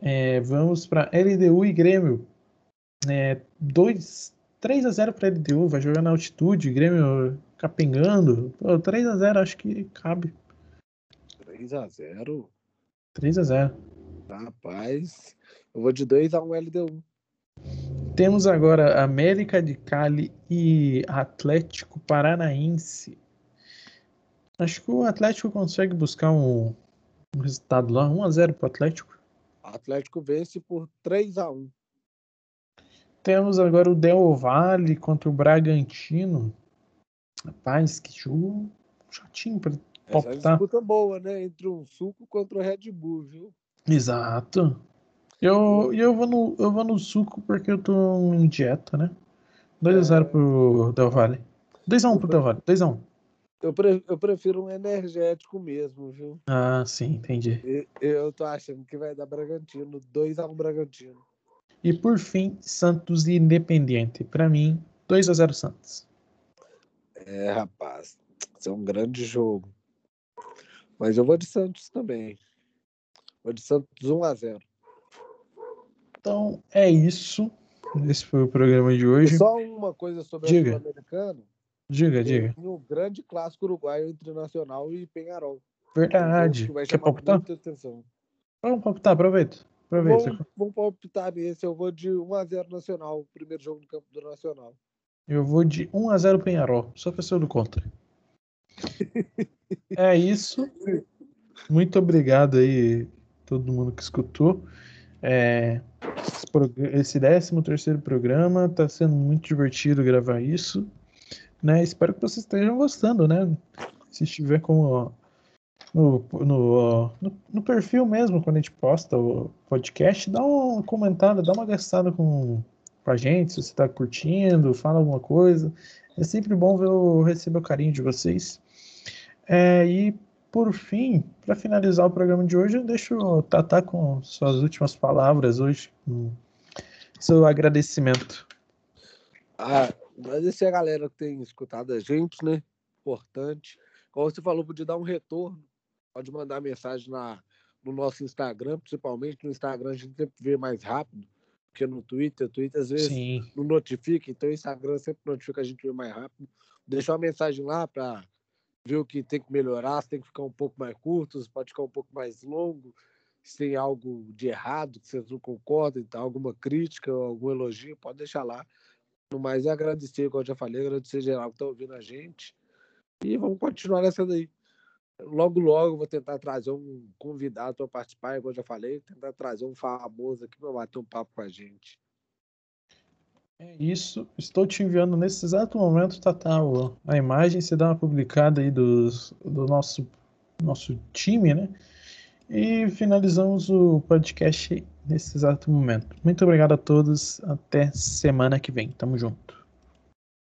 Speaker 1: É, vamos para LDU e Grêmio. É, 2, 3 a 0 para LDU, vai jogar na altitude, Grêmio capengando. Pô, 3 a 0 acho que cabe.
Speaker 2: 3 a 0
Speaker 1: 3 a 0
Speaker 2: Rapaz, eu vou de 2 a 1 LDU.
Speaker 1: Temos agora América de Cali e Atlético Paranaense. Acho que o Atlético consegue buscar um, o resultado lá, 1x0 pro Atlético.
Speaker 2: Atlético vence por 3x1.
Speaker 1: Temos agora o Del Valle contra o Bragantino. Rapaz, que jogo chatinho pra
Speaker 2: palpitar. Essa disputa boa, né? Entre um suco contra o Red Bull, viu?
Speaker 1: Exato. Eu, eu, vou no, eu vou no suco porque eu tô em dieta, né? 2x0 é... pro Del Valle. 2x1 pro Del Valle. 2x1.
Speaker 2: Eu, pre eu prefiro um energético mesmo, viu?
Speaker 1: Ah, sim, entendi.
Speaker 2: E, eu tô achando que vai dar Bragantino, 2x1 Bragantino.
Speaker 1: E por fim, Santos e Independiente. Para mim, 2x0 Santos.
Speaker 2: É, rapaz, isso é um grande jogo. Mas eu vou de Santos também. Vou de Santos 1x0.
Speaker 1: Então é isso. Esse foi o programa de hoje.
Speaker 2: E só uma coisa sobre
Speaker 1: diga.
Speaker 2: o sul-americano.
Speaker 1: Diga, diga.
Speaker 2: Um grande clássico uruguaio entre Nacional e Penharol.
Speaker 1: Verdade.
Speaker 2: Que vai
Speaker 1: Quer palpitar? Vamos palpitar, aproveita. Aproveita.
Speaker 2: Vamos, vamos palpitar nesse. Eu vou de 1x0 Nacional. Primeiro jogo no campo do Nacional.
Speaker 1: Eu vou de 1x0 Penharol. Só pra ser do contra. é isso. Muito obrigado aí, todo mundo que escutou. É, esse prog- esse 13 terceiro programa tá sendo muito divertido gravar isso. Né? Espero que vocês estejam gostando, né? Se estiver como no, no, no, perfil mesmo, quando a gente posta o podcast, dá uma comentada, dá uma gastada com, com a gente, se você está curtindo, fala alguma coisa. É sempre bom ver o, receber o carinho de vocês. É, e por fim, para finalizar o programa de hoje, eu deixo o Tatá com suas últimas palavras hoje, com seu agradecimento.
Speaker 2: Ah, agradecer a galera que tem escutado a gente, né? Importante. Como você falou, podia dar um retorno. Pode mandar mensagem na, no nosso Instagram, principalmente no Instagram a gente sempre vê mais rápido que no Twitter. O Twitter às vezes
Speaker 1: Sim,
Speaker 2: não notifica, então o Instagram sempre notifica a gente ver mais rápido. Deixar uma mensagem lá para ver o que tem que melhorar, se tem que ficar um pouco mais curto, se pode ficar um pouco mais longo, se tem algo de errado que vocês não concordam, então, alguma crítica, algum elogio, pode deixar lá. Mais, é agradecer, como eu já falei, agradecer geral que está ouvindo a gente. E vamos continuar nessa daí. Logo, logo, vou tentar trazer um convidado para participar, igual eu já falei, tentar trazer um famoso aqui para bater um papo com a gente.
Speaker 1: é isso. Estou te enviando nesse exato momento, Tatá, a imagem. Você dá uma publicada aí dos, do nosso, nosso time, né? E finalizamos o podcast nesse exato momento. Muito obrigado a todos. Até semana que vem. Tamo junto.